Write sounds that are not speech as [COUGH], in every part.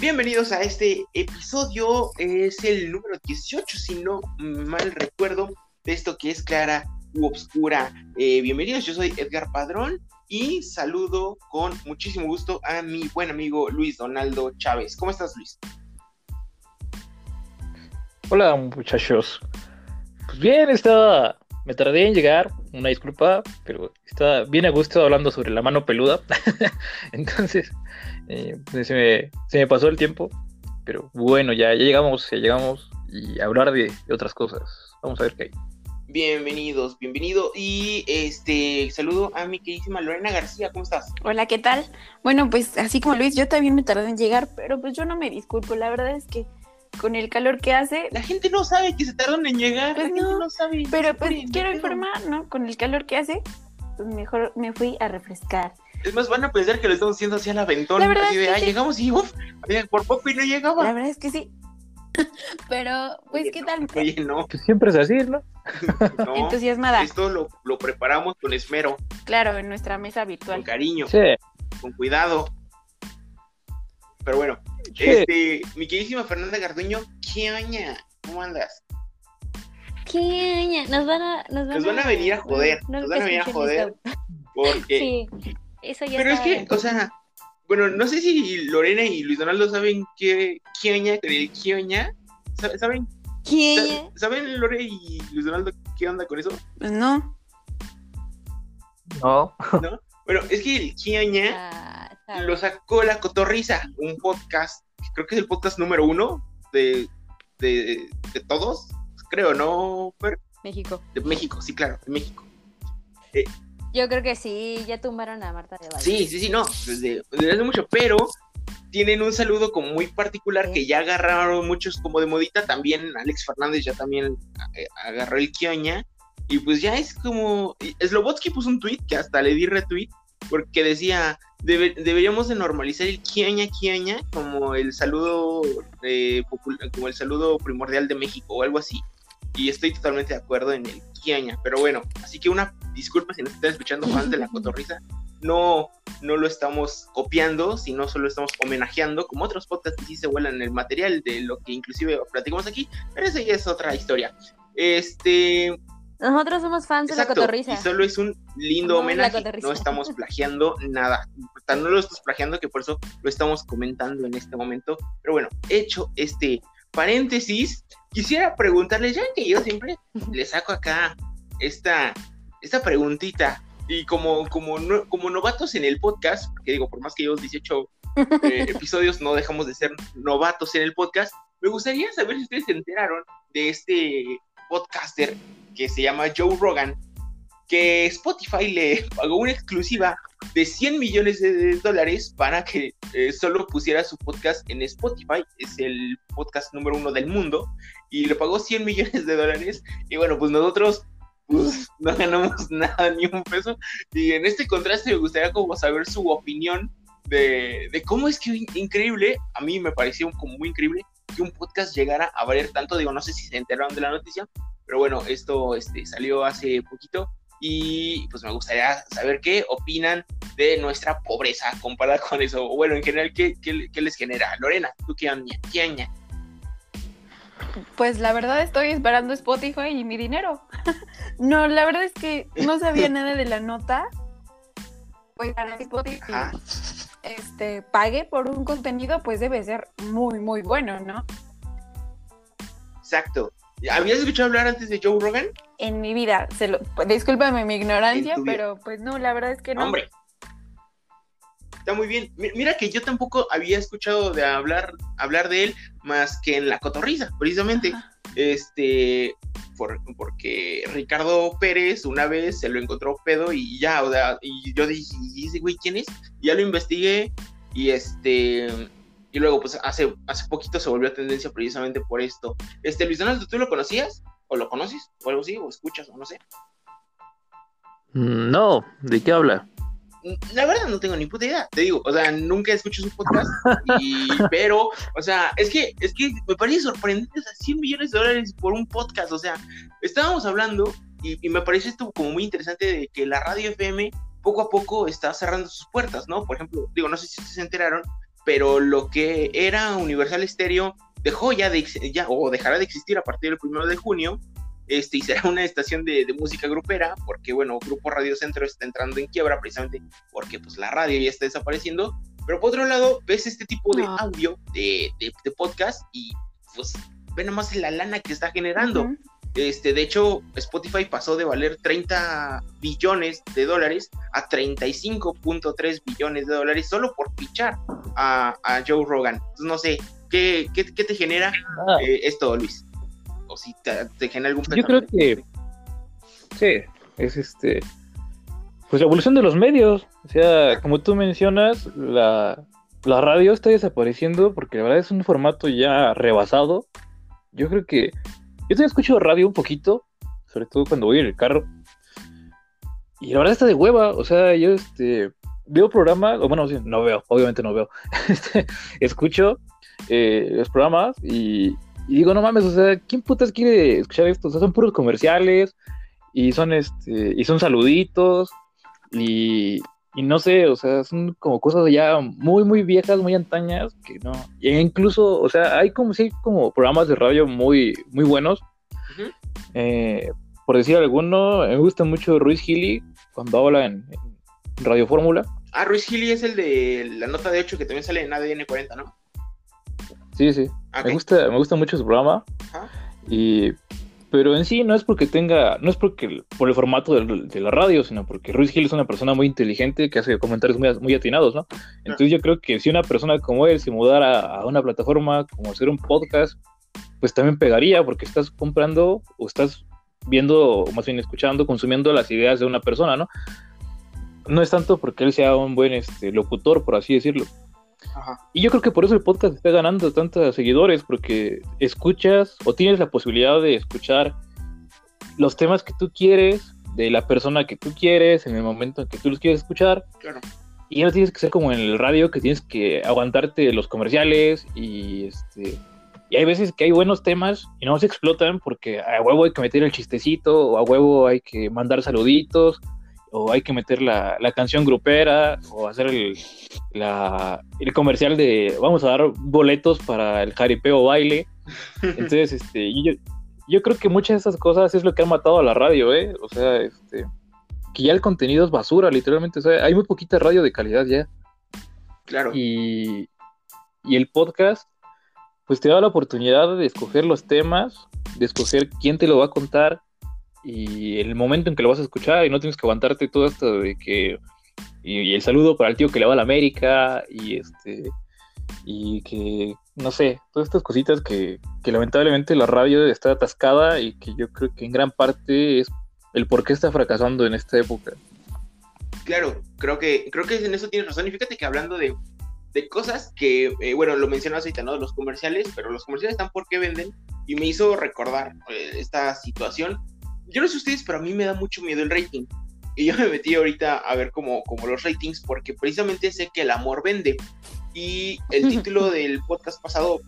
Bienvenidos a este episodio, es el número 18, si no mal recuerdo, de esto que es Clara u Obscura. Eh, bienvenidos, yo soy Edgar Padrón y saludo con muchísimo gusto a mi buen amigo Luis Donaldo Chávez. ¿Cómo estás, Luis? Hola, muchachos. Pues bien, estaba. Me tardé en llegar, una disculpa, pero está bien a gusto hablando sobre la mano peluda. [LAUGHS] Entonces, eh, pues, se, me, se, me, pasó el tiempo, pero bueno, ya, ya llegamos, ya llegamos y hablar de, de, otras cosas. Vamos a ver qué hay. Bienvenidos, bienvenido y este saludo a mi queridísima Lorena García, ¿cómo estás? Hola, ¿qué tal? Bueno, pues así como Luis, yo también me tardé en llegar, pero pues yo no me disculpo, la verdad es que con el calor que hace. La gente no sabe que se tardan en llegar, pues la gente no, no sabe. Pero pues quiero informar, ¿no? Con el calor que hace, pues mejor me fui a refrescar. Es más, van a pensar que lo estamos haciendo así a la verdad así de, es que ah, sí. llegamos y uf, por poco y no llegaba. La verdad es que sí. [LAUGHS] Pero, pues, Oye, ¿qué no, tal? [LAUGHS] Oye, no, Pues siempre es así, ¿no? [LAUGHS] no. Entusiasmada. Esto lo, lo preparamos con esmero, Claro, en nuestra mesa con virtual. cariño, Sí. con cuidado. Pero bueno, Este, mi queridísima Fernanda Garduño, ¿qué oña? ¿Cómo andas? ¿Qué? Nos van a, nos van Nos van a venir a joder, no- no nos van a venir a joder. esto. Porque, Sí, eso ya pero es que, bien. o sea, bueno, no sé si Lorena y Luis Donaldo saben qué, qué oña con el qué oña. ¿Saben? ¿Qué? Sa- ¿Saben Lore y Luis Donaldo qué onda con eso? Pues no. No. ¿No? Bueno, es que el qué oña Ah, lo sacó La Cotorriza, un podcast, creo que es el podcast número uno de, de, de todos, creo, ¿no? Fer? México. De México, sí, claro, de México. Yo creo que sí, ya tumbaron a Marta de Valle. Sí, sí, sí, no, desde, desde hace mucho, pero tienen un saludo como muy particular Sí. que ya agarraron muchos como de modita, también Alex Fernández ya también eh, agarró el Kioña, y pues ya es como, Slobotsky puso un tweet que hasta le di retweet, porque decía, "Debe- deberíamos de normalizar el Kioña, Kioña como el saludo, eh, popul- como el saludo primordial de México o algo así, y estoy totalmente de acuerdo en el Kioña, pero bueno, así que una disculpa si nos están escuchando fans de la [LAUGHS] cotorriza, no, no lo estamos copiando, sino solo estamos homenajeando, como otros podcasts que sí se vuelan el material de lo que inclusive platicamos aquí, pero esa ya es otra historia. Este, Nosotros somos fans de la cotorriza. y solo es un lindo la homenaje, no estamos [LAUGHS] plagiando nada, tan no lo estamos plagiando que por eso lo estamos comentando en este momento, pero bueno, hecho este paréntesis, quisiera preguntarles, ya que yo siempre le saco acá esta, esta preguntita. Y como, como, no- como novatos en el podcast, que digo, por más que llevamos 18 eh, [LAUGHS] episodios, no dejamos de ser novatos en el podcast, me gustaría saber si ustedes se enteraron de este podcaster que se llama Joe Rogan, que Spotify le [LAUGHS] pagó una exclusiva de 100 millones de dólares para que eh, solo pusiera su podcast en Spotify, es el podcast número uno del mundo, y le pagó 100 millones de dólares, y bueno, pues nosotros pues, no ganamos [LAUGHS] nada, ni un peso, y en este contraste me gustaría como saber su opinión de, de cómo es que in- increíble, a mí me pareció como muy increíble que un podcast llegara a valer tanto, digo, no sé si se enteraron de la noticia, pero bueno, esto este, salió hace poquito, y pues me gustaría saber qué opinan de nuestra pobreza comparada con eso. O bueno, en general, ¿qué, qué, qué les genera? Lorena, ¿tú qué aña? ¿Qué aña? Pues la verdad estoy esperando Spotify y mi dinero. [LAUGHS] no, la verdad es que no sabía [LAUGHS] nada de la nota. Pues para que Spotify Ajá. este, pague por un contenido, pues debe ser muy, muy bueno, ¿no? Exacto. ¿Habías escuchado hablar antes de Joe Rogan? En mi vida, se lo, discúlpame mi ignorancia, pero pues no, la verdad es que no. Hombre. Está muy bien. Mi- Mira que yo tampoco había escuchado de hablar, hablar de él más que en la cotorriza, precisamente. Ajá. Este, por- porque Ricardo Pérez una vez se lo encontró pedo y ya, o sea, y yo dije, ¿y ese güey quién es? Y ya lo investigué y este, y luego pues hace, hace poquito se volvió tendencia precisamente por esto. Este, Luis Donaldo, ¿tú lo conocías? ¿O lo conoces? ¿O algo así? ¿O escuchas? O no sé. Mm, No, ¿de qué habla? La verdad no tengo ni puta idea, te digo, o sea, nunca escucho su podcast, y, [LAUGHS] pero, o sea, es que, es que me parece sorprendente, o sea, 100 millones de dólares por un podcast, o sea, estábamos hablando, y, y me parece esto como muy interesante de que la radio FM poco a poco está cerrando sus puertas, ¿no? Por ejemplo, digo, no sé si ustedes se enteraron, pero lo que era Universal Stereo dejó ya de ya, o dejará de existir a partir del primero de junio este, y será una estación de, música grupera, porque bueno, Grupo Radio Centro está entrando en quiebra precisamente porque pues la radio ya está desapareciendo, pero por otro lado ves este tipo de audio, de, de, podcast y pues ve nomás la lana que está generando. Este, de hecho, Spotify pasó de valer 30 billones de dólares a 35.3 billones de dólares solo por pichar a, Joe Rogan. Entonces, no sé, ¿qué, qué, te genera ah. eh, esto, Luis? O si te, genera algún Yo creo que sí, es este pues la evolución de los medios. O sea, como tú mencionas, la, la radio está desapareciendo porque la verdad es un formato ya rebasado. Yo creo que yo también escucho radio un poquito, sobre todo cuando voy en el carro. Y la verdad está de hueva, o sea, yo este, veo programa, o bueno, no veo, obviamente no veo. [LAUGHS] Este, escucho eh, los programas y, digo, no mames, o sea, ¿quién putas quiere escuchar esto? O sea, son puros comerciales y son este, y son saluditos y, y no sé, o sea, son como cosas ya muy, muy viejas, muy antañas, que no. E incluso, o sea, hay como sí, como programas de radio muy, muy buenos. Eh, por decir alguno, me gusta mucho Ruiz Gili cuando habla en, Radio Fórmula. Ah, Ruiz Gili es el de la nota de 8 que también sale en ADN 40, ¿no? Sí, sí. Ah, me gusta, me gusta mucho su programa. Y pero en sí no es porque tenga, no es porque por el formato de, la radio, sino porque Ruiz Gil es una persona muy inteligente que hace comentarios muy, muy atinados, ¿no? Entonces yo creo que si una persona como él se mudara a una plataforma como hacer un podcast, pues también pegaría porque estás comprando o estás viendo, o más bien escuchando, consumiendo las ideas de una persona, ¿no? No es tanto porque él sea un buen este, locutor, por así decirlo, y yo creo que por eso el podcast está ganando tantos seguidores, porque escuchas o tienes la posibilidad de escuchar los temas que tú quieres, de la persona que tú quieres, en el momento en que tú los quieres escuchar. Y ya no tienes que ser como en el radio, que tienes que aguantarte los comerciales y este. Y hay veces que hay buenos temas y no se explotan porque a huevo hay que meter el chistecito o a huevo hay que mandar saluditos o hay que meter la, canción grupera, o hacer el, el comercial de vamos a dar boletos para el jaripeo baile. Entonces, [LAUGHS] este, yo, yo creo que muchas de esas cosas es lo que han matado a la radio, ¿eh? O sea, este, que ya el contenido es basura, literalmente. O sea, hay muy poquita radio de calidad ya. Claro. Y, y el podcast, pues te da la oportunidad de escoger los temas, de escoger quién te lo va a contar, y el momento en que lo vas a escuchar y no tienes que aguantarte todo esto de que y, el saludo para el tío que le va a la América y este y que no sé, todas estas cositas que, que lamentablemente la radio está atascada y que yo creo que en gran parte es el por qué está fracasando en esta época. Claro, creo que creo que en eso tienes razón y fíjate que hablando de, de cosas que, eh, bueno, lo mencionas ahorita, ¿no? Los comerciales, pero los comerciales están porque venden y me hizo recordar eh, esta situación yo no sé ustedes, pero a mí me da mucho miedo el rating. Y yo me metí ahorita a ver como, como los ratings porque precisamente sé que el amor vende. Y el [LAUGHS] título del podcast pasado,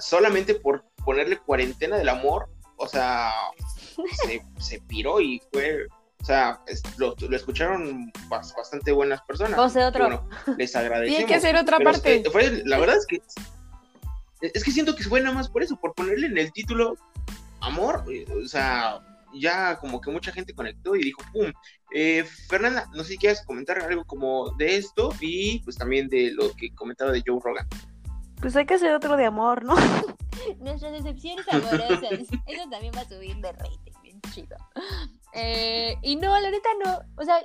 solamente por ponerle cuarentena del amor, o sea, se, se piró y fue, o sea, lo, lo, escucharon bastante buenas personas. otro. Bueno, les agradecemos. Tiene que hacer otra parte. la verdad es que es que siento que fue nada más por eso, por ponerle en el título amor, o sea, ya como que mucha gente conectó y dijo, ¡pum! Eh, Fernanda, no sé si quieres comentar algo como de esto y pues también de lo que comentaba de Joe Rogan. Pues hay que hacer otro de amor, ¿no? [LAUGHS] Nuestras decepciones amorosas. Eso también va a subir de rating, bien chido. Eh, y no, la neta no. O sea,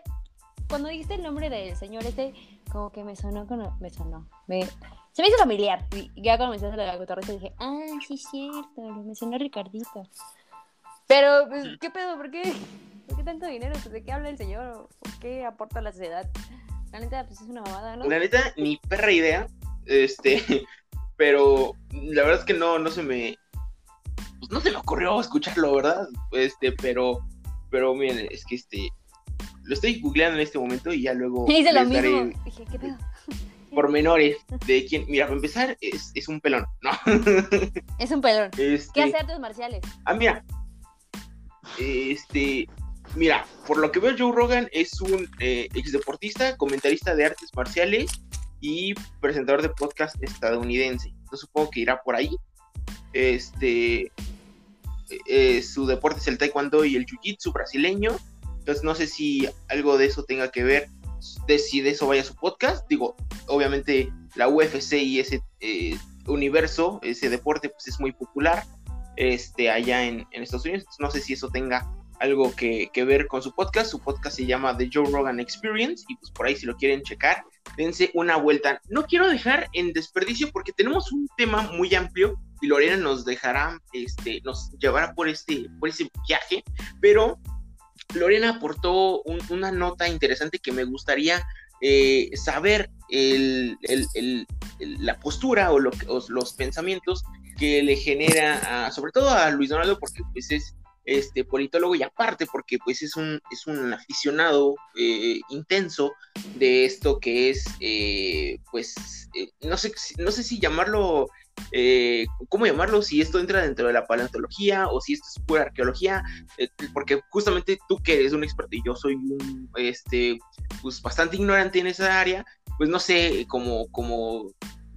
cuando dijiste el nombre del señor este, como que me sonó, me sonó. Me, se me hizo familiar. Y ya cuando me mencionaste la cotorreza dije, ah, sí es cierto, lo mencionó Ricardito. Pero, pues, ¿qué pedo? ¿Por qué? ¿Por qué tanto dinero? Pues, ¿De qué habla el señor? ¿Por qué aporta la sociedad? La neta, pues es una mamada, ¿no? La neta, ni perra idea. Este, [LAUGHS] pero la verdad es que no, no se me. Pues no se me ocurrió escucharlo, ¿verdad? Este, pero. Pero miren, es que este. Lo estoy googleando en este momento y ya luego. [LAUGHS] Hice lo mismo. Dije, ¿qué pedo? [LAUGHS] pormenores de quién. Mira, para empezar, es, es un pelón, ¿no? Es un pelón. Este... ¿Qué hace artes marciales? Ah, mira, este, mira, por lo que veo, Joe Rogan es un eh, ex deportista, comentarista de artes marciales y presentador de podcast estadounidense. Entonces supongo que irá por ahí. Este, eh, su deporte es el taekwondo y el jiu-jitsu brasileño. Entonces no sé si algo de eso tenga que ver, de si de eso vaya su podcast. Digo, obviamente la UFC y ese eh, universo, ese deporte, pues es muy popular este, allá en, Estados Unidos. no sé si eso tenga algo que, ver con su podcast. Su podcast se llama The Joe Rogan Experience y pues por ahí si lo quieren checar, dense una vuelta. No quiero dejar en desperdicio porque tenemos un tema muy amplio y Lorena nos dejará, este, nos llevará por este, por viaje, pero Lorena aportó una nota interesante que me gustaría eh, saber la postura o, los pensamientos que le genera sobre todo a Luis Donaldo porque pues es este politólogo y aparte porque pues es un, es un aficionado eh, intenso de esto que es eh, pues eh, no sé no sé si llamarlo cómo llamarlo si esto entra dentro de la paleontología o si esto es pura arqueología porque justamente tú que eres un experto y yo soy un este pues bastante ignorante en esa área pues no sé cómo cómo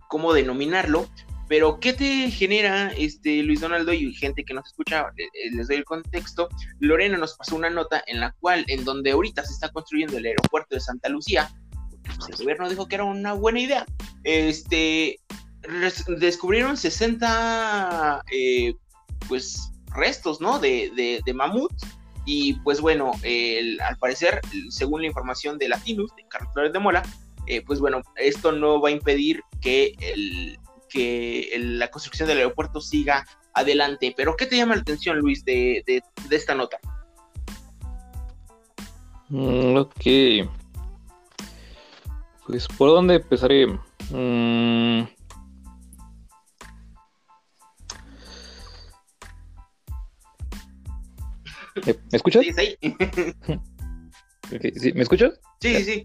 cómo denominarlo pero, ¿qué te genera este Luis Donaldo y gente que nos escucha? Eh, eh, les doy el contexto. Lorena nos pasó una nota en la cual, en donde ahorita se está construyendo el aeropuerto de Santa Lucía, pues, el gobierno dijo que era una buena idea. Este descubrieron 60 eh, pues restos, ¿no? De, de, mamut. Y pues bueno, al parecer, según la información de Latinus, de Carlos Flores de Mola, pues bueno, esto no va a impedir que el, que la construcción del aeropuerto siga adelante. Pero, ¿qué te llama la atención, Luis, de, esta nota? Mm, ok. Pues, ¿por dónde empezaré? Mm. ¿Me escuchas? Sí, [LAUGHS] sí. ¿Me escuchas? Sí, sí, sí.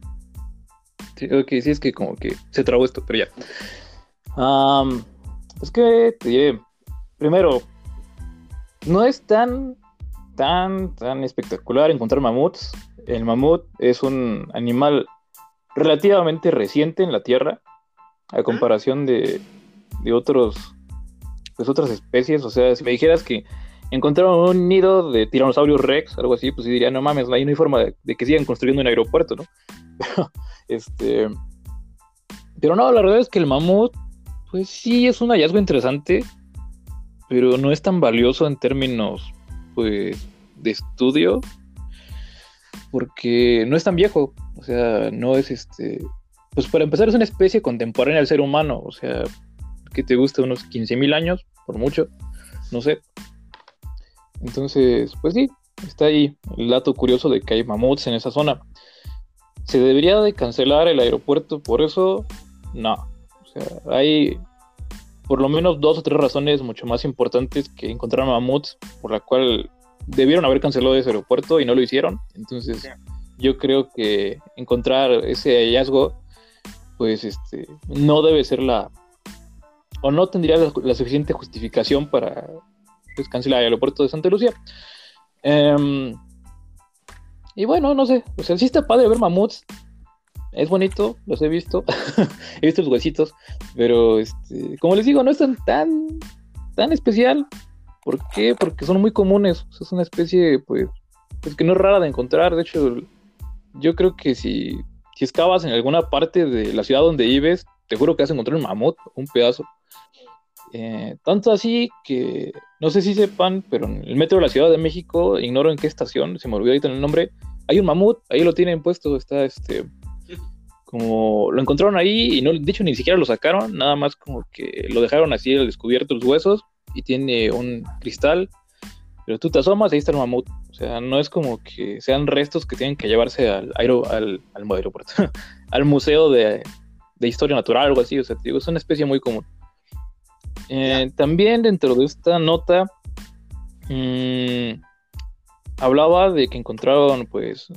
Sí, ok, sí, es que como que se trabó esto, pero ya es que te diré, primero, no es tan, tan, tan espectacular encontrar mamuts. El mamut es un animal relativamente reciente en la Tierra, a comparación de, de otros, pues otras especies. O sea, si me dijeras que encontraron un nido de Tyrannosaurus Rex, algo así, pues diría, no mames, ahí no hay forma de, de que sigan construyendo un aeropuerto, ¿no? [LAUGHS] este, pero no, la verdad es que el mamut pues sí, es un hallazgo interesante, pero no es tan valioso en términos, pues, de estudio, porque no es tan viejo, o sea, no es este, pues para empezar es una especie contemporánea del ser humano, o sea, que te gusta unos 15.000 años, por mucho, no sé. Entonces, pues sí, está ahí el dato curioso de que hay mamuts en esa zona. ¿Se debería de cancelar el aeropuerto por eso? No hay por lo menos dos o tres razones mucho más importantes que encontrar mamuts por la cual debieron haber cancelado ese aeropuerto y no lo hicieron. Entonces, yo creo que encontrar ese hallazgo, pues, este, no debe ser la, o no tendría la, suficiente justificación para pues, cancelar el aeropuerto de Santa Lucía. Em, y bueno, no sé, o sea, sí está padre ver mamuts, es bonito, los he visto, [LAUGHS] he visto los huesitos, pero este, como les digo, no es tan, tan, especial. ¿Por qué? Porque son muy comunes, es una especie, pues, pues, que no es rara de encontrar. De hecho, yo creo que si, si excavas en alguna parte de la ciudad donde vives, te juro que vas a encontrar un mamut, un pedazo. Eh, tanto así que no sé si sepan, pero en el metro de la Ciudad de México, ignoro en qué estación, se me olvidó ahorita el nombre, hay un mamut, ahí lo tienen puesto, está este como lo encontraron ahí y no, de hecho ni siquiera lo sacaron, nada más como que lo dejaron así al descubierto los huesos y tiene un cristal, pero tú te asomas y ahí está el mamut, o sea, no es como que sean restos que tienen que llevarse al, aero, al, al aeropuerto, [LAUGHS] al museo de, de, historia natural, algo así, o sea, te digo, es una especie muy común. Eh, también dentro de esta nota mmm, hablaba de que encontraron pues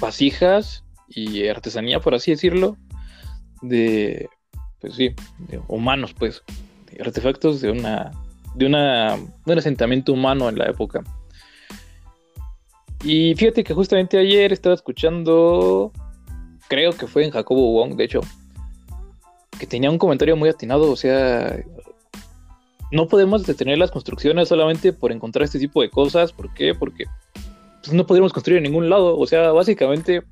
vasijas y artesanía, por así decirlo, de, pues sí, humanos, pues, artefactos de una, de una, de un asentamiento humano en la época. Y fíjate que justamente ayer estaba escuchando, creo que fue en Jacobo Wong, de hecho, que tenía un comentario muy atinado, o sea, no podemos detener las construcciones solamente por encontrar este tipo de cosas, ¿por qué? Porque pues, no podríamos construir en ningún lado, o sea, básicamente,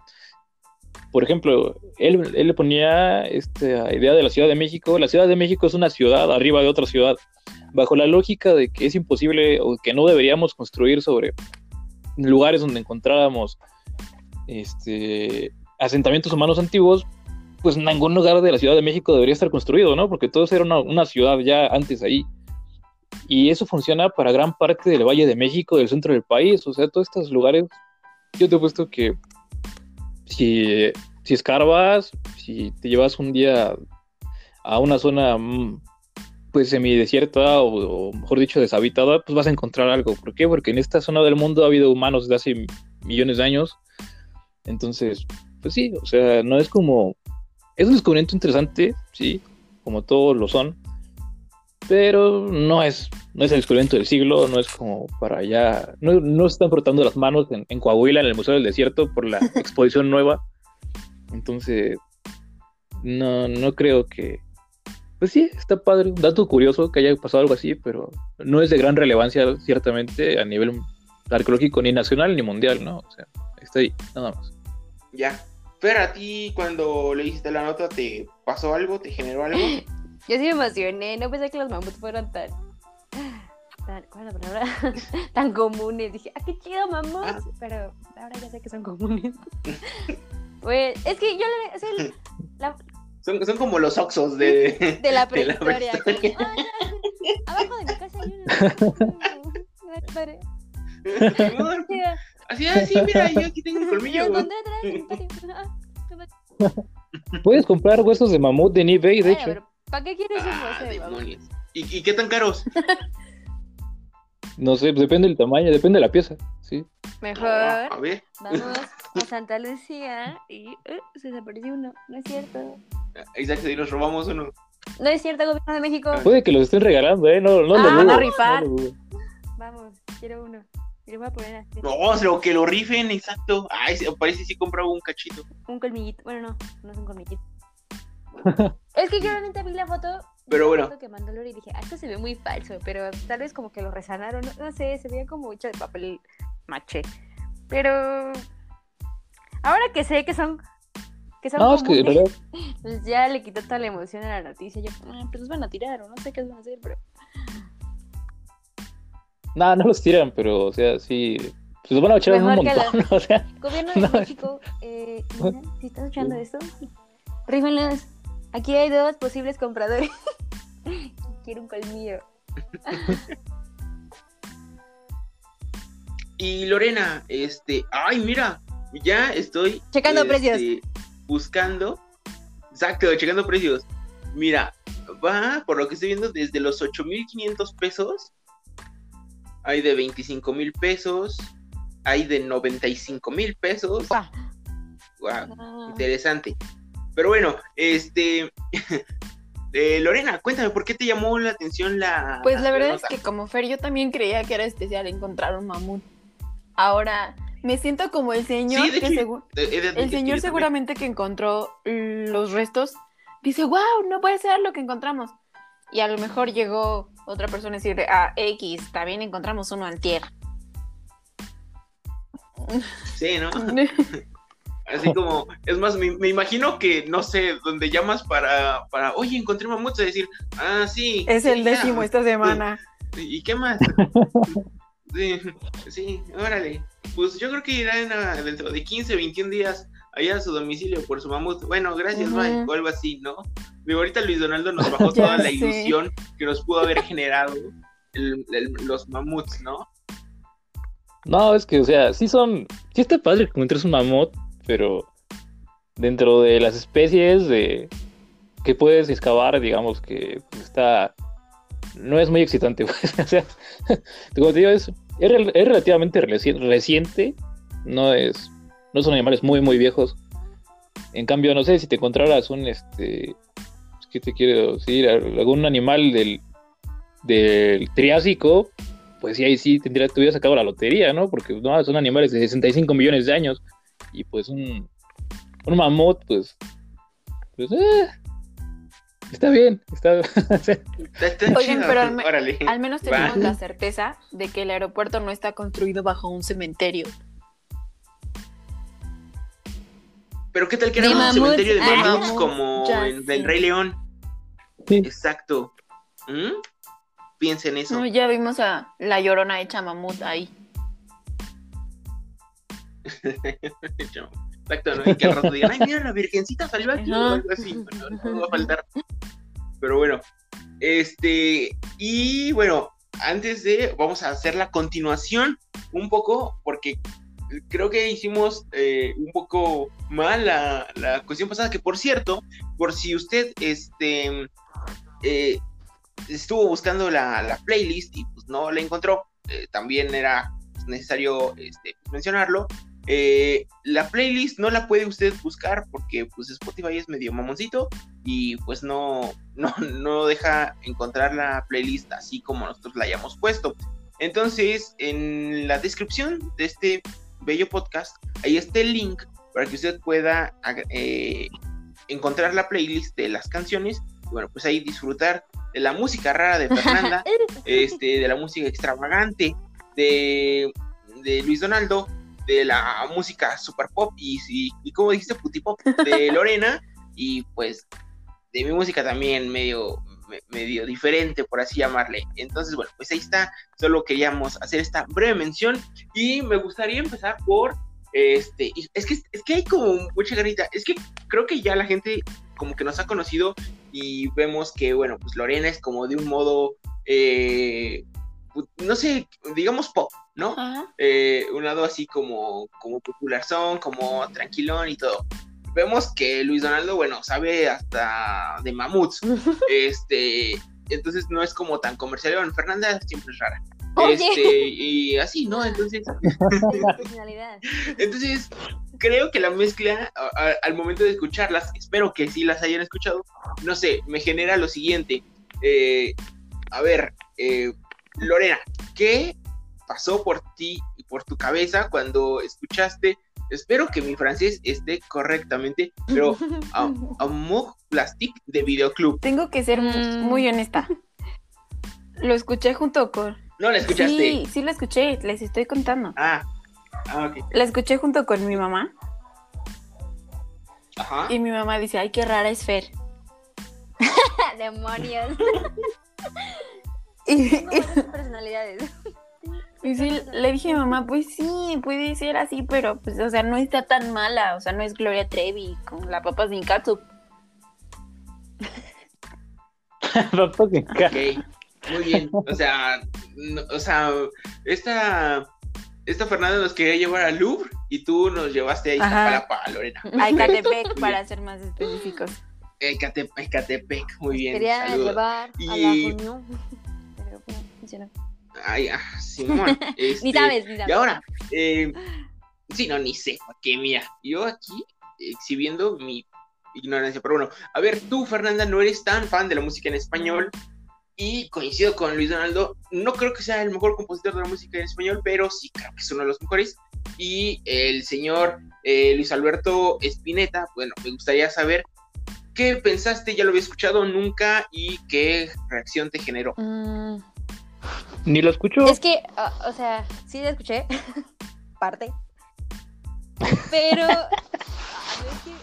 por ejemplo, él, él le ponía esta idea de la Ciudad de México, la Ciudad de México es una ciudad arriba de otra ciudad, bajo la lógica de que es imposible o que no deberíamos construir sobre lugares donde encontráramos este, asentamientos humanos antiguos, pues ningún lugar de la Ciudad de México debería estar construido, ¿no? Porque todo era una, una, ciudad ya antes ahí. Y eso funciona para gran parte del Valle de México, del centro del país, o sea, todos estos lugares. Yo te he puesto que si, si escarbas, si te llevas un día a una zona mm, pues semidesierta o, o mejor dicho deshabitada, pues vas a encontrar algo. ¿Por qué? Porque en esta zona del mundo ha habido humanos de hace millones de años. Entonces, pues sí, o sea, no es como... Es un descubrimiento interesante, sí, como todos lo son, pero no es, no es el descubrimiento del siglo, no es como para allá, no, no se están frotando las manos en, en Coahuila, en el Museo del Desierto, por la [LAUGHS] exposición nueva. Entonces, no, no creo que, pues sí, está padre, un dato curioso que haya pasado algo así, pero no es de gran relevancia, ciertamente, a nivel arqueológico, ni nacional ni mundial, ¿no? O sea, está ahí, nada más. Ya. Pero a ti, cuando le hiciste la nota, ¿te pasó algo? ¿Te generó algo? [CLEARS THROAT] Yo sí me emocioné, no pensé que los mamuts fueran tan. tan ¿Cuál es la palabra? [LAUGHS] tan comunes. Dije, ah, qué chido, mamuts. Ah. Pero ahora ya sé que son comunes. [LAUGHS] pues, es que yo le. o sea, la, Son, son como los oxos de... [LAUGHS] de la De la prehistoria. prehistoria. como, "Ah, abajo de mi casa hay una. Padre. Chida. Así, ah, sí, mira, yo aquí tengo un Lo colmillo. Ah. Puedes comprar huesos de mamut en eBay, de hecho. ¿Para qué quieres un Ah, demonios. ¿Y, ¿Y qué tan caros? [LAUGHS] No sé, depende del tamaño, depende de la pieza, sí. Mejor Ah, a ver, vamos a Santa Lucía y uh, se desapareció uno. No es cierto. exacto, y nos robamos uno. No es cierto, gobierno de México. Puede que los estén regalando, ¿eh? No, no lo Ah, dudo, van a no rifar. lo. Vamos, quiero uno. Y lo voy a poner así. No, lo que lo rifen, exacto. Ay, parece que sí compraba un cachito. Un colmillito. Bueno, no, no es un colmillito. Es que yo realmente vi la foto. Pero bueno. foto que mandó Lore y dije, ah, esto se ve muy falso, pero tal vez como que lo resanaron. No, no sé, se veía como hecho de papel maché. Pero. Ahora que sé que son. Que son No, es que en comunes, realidad, [LAUGHS] pues ya le quitó toda la emoción a la noticia. Yo, ah, pues los van a tirar o no sé qué van a hacer, pero. no, no los tiran, pero, o sea, sí. Pues los van a echar en un montón, [LAUGHS] o sea. Gobierno de No. México, eh, si estás escuchando esto, rífenlos. Aquí hay dos posibles compradores. [LAUGHS] Quiero un colmillo. Y Lorena, este, ay, mira, ya estoy Checando este, precios. Buscando, exacto, checando precios. Mira, va, por lo que estoy viendo, desde los 8.500 pesos, hay de 25 mil pesos, hay de 95 mil pesos. Guau. Guau, Ah, interesante. Pero bueno, este, [LAUGHS] eh, Lorena, cuéntame, ¿por qué te llamó la atención la... Pues la verdad es que como Fer, yo también creía que era especial encontrar un mamut. Ahora, me siento como el señor Sí, que el que yo señor seguramente que encontró los restos dice, wow, no puede ser lo que encontramos. Y a lo mejor llegó otra persona a decirle, ah, X, también encontramos uno antier. Sí, ¿no? [LAUGHS] [LAUGHS] Así como, es más, me, me imagino que, no sé, donde llamas para, para oye, encontré mamuts, a decir, ah, sí. es el ya, décimo esta semana. ¿Y qué más? [LAUGHS] sí, sí, órale. Pues yo creo que irán a- dentro de 15, 21 días allá a su domicilio por su mamut. Bueno, gracias, Ujú. bye, o algo así, ¿no? Digo, ahorita Luis Donaldo nos [LAUGHS] bajó toda la sé. ilusión que nos pudo haber [LAUGHS] generado el- el- los mamuts, ¿no? No, es que, o sea, sí son. Sí está padre que encuentres un mamut, pero dentro de las especies de que puedes excavar, digamos que está. No es muy excitante, [LAUGHS] pues. O sea, como te digo, es, es, rel- es relativamente reci- reciente. No es. No son animales muy, muy viejos. En cambio, no sé, si te encontraras un este. ¿Qué te quiero decir? Algún animal del, del Triásico, pues sí, ahí sí tendría, te hubiera sacado la lotería, ¿no? Porque no, son animales de 65 millones de años. Y pues un, un mamut, pues. Pues, eh, Está bien, está... [LAUGHS] Oigan, pero al me- órale. Al menos Va. tenemos la certeza de que el aeropuerto no está construido bajo un cementerio. Pero qué tal que era un mamuts. cementerio de Ah, mamuts mamuts, como. El Rey León. Sí. Exacto. ¿Mm? Piensa en eso. No, ya vimos a la llorona hecha mamut ahí. [LAUGHS] Exacto, ¿no? Y que al rato digan, ay, mira, la virgencita salió aquí o Ajá. algo así. No, no va a faltar. Pero bueno, este, y bueno, antes de, vamos a hacer la continuación un poco, porque creo que hicimos eh, un poco mal la, la cuestión pasada, que por cierto, por si usted, este, eh, estuvo buscando la, la playlist y pues no la encontró, eh, también era necesario este, mencionarlo. Eh, la playlist no la puede usted buscar porque pues Spotify es medio mamoncito y pues no, [LAUGHS] no, no deja encontrar la playlist así como nosotros la hayamos puesto. Entonces, en la descripción de este bello podcast, ahí está el link para que usted pueda eh, encontrar la playlist de las canciones. Y bueno, pues ahí disfrutar de la música rara de Fernanda, [LAUGHS] este, de la música extravagante de, de Luis Donaldo, de la música super pop y, y, y como dijiste, puti pop de [LAUGHS] Lorena, y pues de mi música también medio, me- medio diferente, por así llamarle. Entonces, bueno, pues ahí está, solo queríamos hacer esta breve mención y me gustaría empezar por, este, es que, es que hay como mucha garrita, es que creo que ya la gente como que nos ha conocido y vemos que, bueno, pues Lorena es como de un modo, eh, no sé, digamos pop, ¿no? Eh, un lado así como, como popularzón, como tranquilón y todo. Vemos que Luis Donaldo, bueno, sabe hasta de mamuts. [LAUGHS] este, entonces no es como tan comercial. Bueno, Fernanda siempre es rara. Oye. Este, y así, ¿no? Entonces, [LAUGHS] entonces creo que la mezcla a- a- al momento de escucharlas, espero que sí las hayan escuchado, no sé, me genera lo siguiente. Eh, a ver, eh, Lorena, ¿qué pasó por ti y por tu cabeza cuando escuchaste? Espero que mi francés esté correctamente, pero [LAUGHS] Am- Amour Plastic de Videoclub. Tengo que ser Mm. muy honesta. Lo escuché junto con. ¿No la escuchaste? Sí, sí lo escuché, les estoy contando. Ah, ah, ok. La escuché junto con mi mamá Ajá. y mi mamá dice, ay, qué rara es Fer. [LAUGHS] Demonios. [LAUGHS] [LAUGHS] Y, varias personalidades. [LAUGHS] y sí, le dije a mi mamá, pues sí, puede ser así, pero pues, o sea, no está tan mala. O sea, no es Gloria Trevi con la papa sin catsup. Papá que ca- Ok, muy bien. O sea, no- o sea, esta, esta Fernanda nos quería llevar al Louvre y tú nos llevaste a Palapa, Lorena. A Ecatepec, [LAUGHS] para ser más específicos. Ecatepec, Ecatepec, muy bien. Quería saludos. llevar a la Y- reunión. Ay, ah, Simón. [LAUGHS] Ni este, sabes, ni sabes. Y ahora, eh, sí, no, ni sé, porque mira, yo aquí exhibiendo mi ignorancia, pero bueno, a ver, tú, Fernanda, no eres tan fan de la música en español y coincido con Luis Donaldo, no creo que sea el mejor compositor de la música en español, pero sí creo que es uno de los mejores. Y el señor eh, Luis Alberto Espineta, bueno, me gustaría saber qué pensaste, ya lo había escuchado nunca y qué reacción te generó. Mm, Ni lo escucho. Es que, ah, o sea, sí la escuché. [LAUGHS] Parte. Pero. [LAUGHS] es que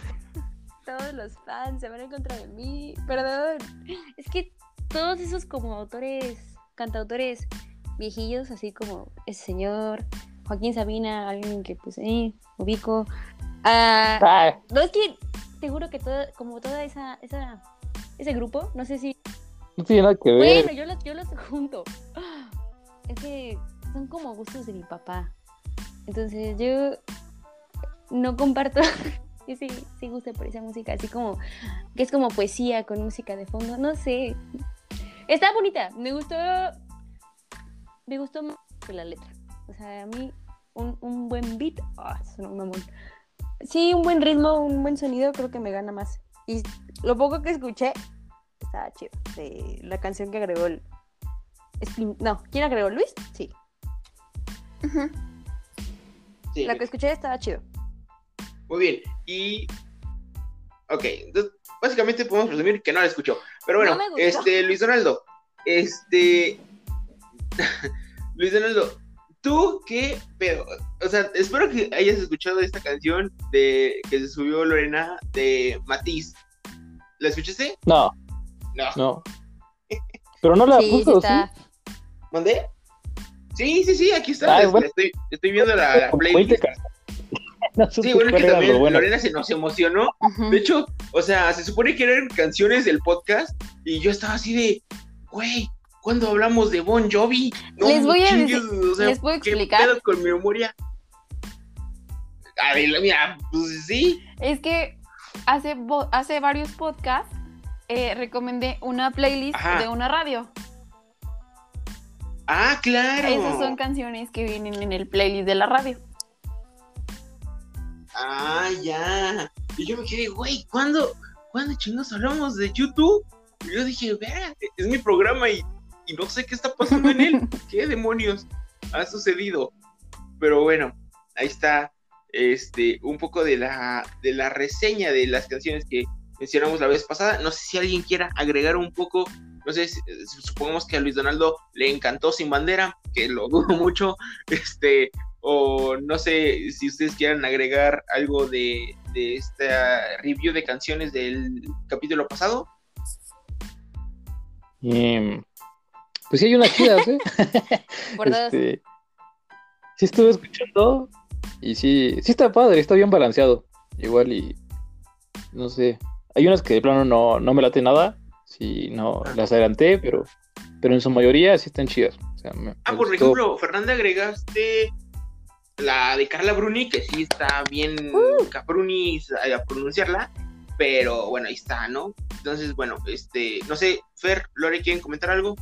todos los fans se van en contra de mí. Perdón. Es que todos esos como autores, cantautores viejillos, así como ese señor, Joaquín Sabina, alguien que pues eh, ubico. Ah, no es que te juro que todo, como toda esa, esa, ese grupo, no sé si no tiene nada que ver. bueno, yo los, yo los junto. [GASPS] Es que son como gustos de mi papá. Entonces yo no comparto ese, ese gusto por esa música, así como que es como poesía con música de fondo. No sé. Está bonita. Me gustó. Me gustó más que la letra. O sea, a mí un, un buen beat. Ah, sonó un mamón. Sí, un buen ritmo, un buen sonido, creo que me gana más. Y lo poco que escuché, estaba chido. De la canción que agregó el. Spin- No, ¿quién agregó? ¿Luis? Sí. Sí, La que escuché estaba chido. Muy bien. Y Ok, entonces básicamente podemos presumir que no la escuchó. Pero bueno, No este, Luis Donaldo, este, [LAUGHS] Luis Donaldo, ¿tú qué pedo? O sea, espero que hayas escuchado esta canción de que se subió Lorena de Matiz. ¿La escuchaste? No, No. no. Pero no la Sí, sí puso, ¿sí? está. ¿Mandé? Sí, sí, sí, aquí está. Ay, la- bueno. estoy, estoy viendo la, la playlist. 20 canciones. [LAUGHS] No supe Sí, bueno, es que también bueno. Lorena se nos emocionó. De hecho, o sea, se supone que eran canciones del podcast y yo estaba así de, güey, ¿cuándo hablamos de Bon Jovi? Les voy a chingues, o sea, les puedo ¿qué explicar. pedo con mi memoria? A ver, mira, pues sí. Es que hace, bo- hace varios podcasts eh, recomendé una playlist Ajá. de una radio. Ah, claro. Esas son canciones que vienen en el playlist de la radio. Ah, ya. Y yo me quedé, güey, ¿cuándo, ¿cuándo chingos hablamos de YouTube? Y yo dije, vea, es mi programa y, y no sé qué está pasando en él. [LAUGHS] ¿Qué demonios ha sucedido? Pero bueno, ahí está este un poco de la, de la reseña de las canciones que mencionamos la vez pasada. No sé si alguien quiera agregar un poco. No sé, si- supongamos que a Luis Donaldo le encantó Sin Bandera, que lo [LAUGHS] dudo mucho. Este, o no sé si ustedes quieran agregar algo de, de esta review de canciones del capítulo pasado. Em, pues sí hay unas chidas, ¿eh? [LAUGHS] Este, sí estuve escuchando y sí, sí está padre, está bien balanceado. Igual y no sé, hay unas que de plano no, no me late nada, sí, no, Ah. las adelanté, pero, pero en su mayoría sí están chidas. O sea, me- Ah, me por gustó. ejemplo, Fernanda agregaste la de Carla Bruni, que sí está bien Capruni eh, a pronunciarla, pero bueno, ahí está, ¿no? Entonces, bueno, este, no sé, Fer, Lore, ¿quieren comentar algo?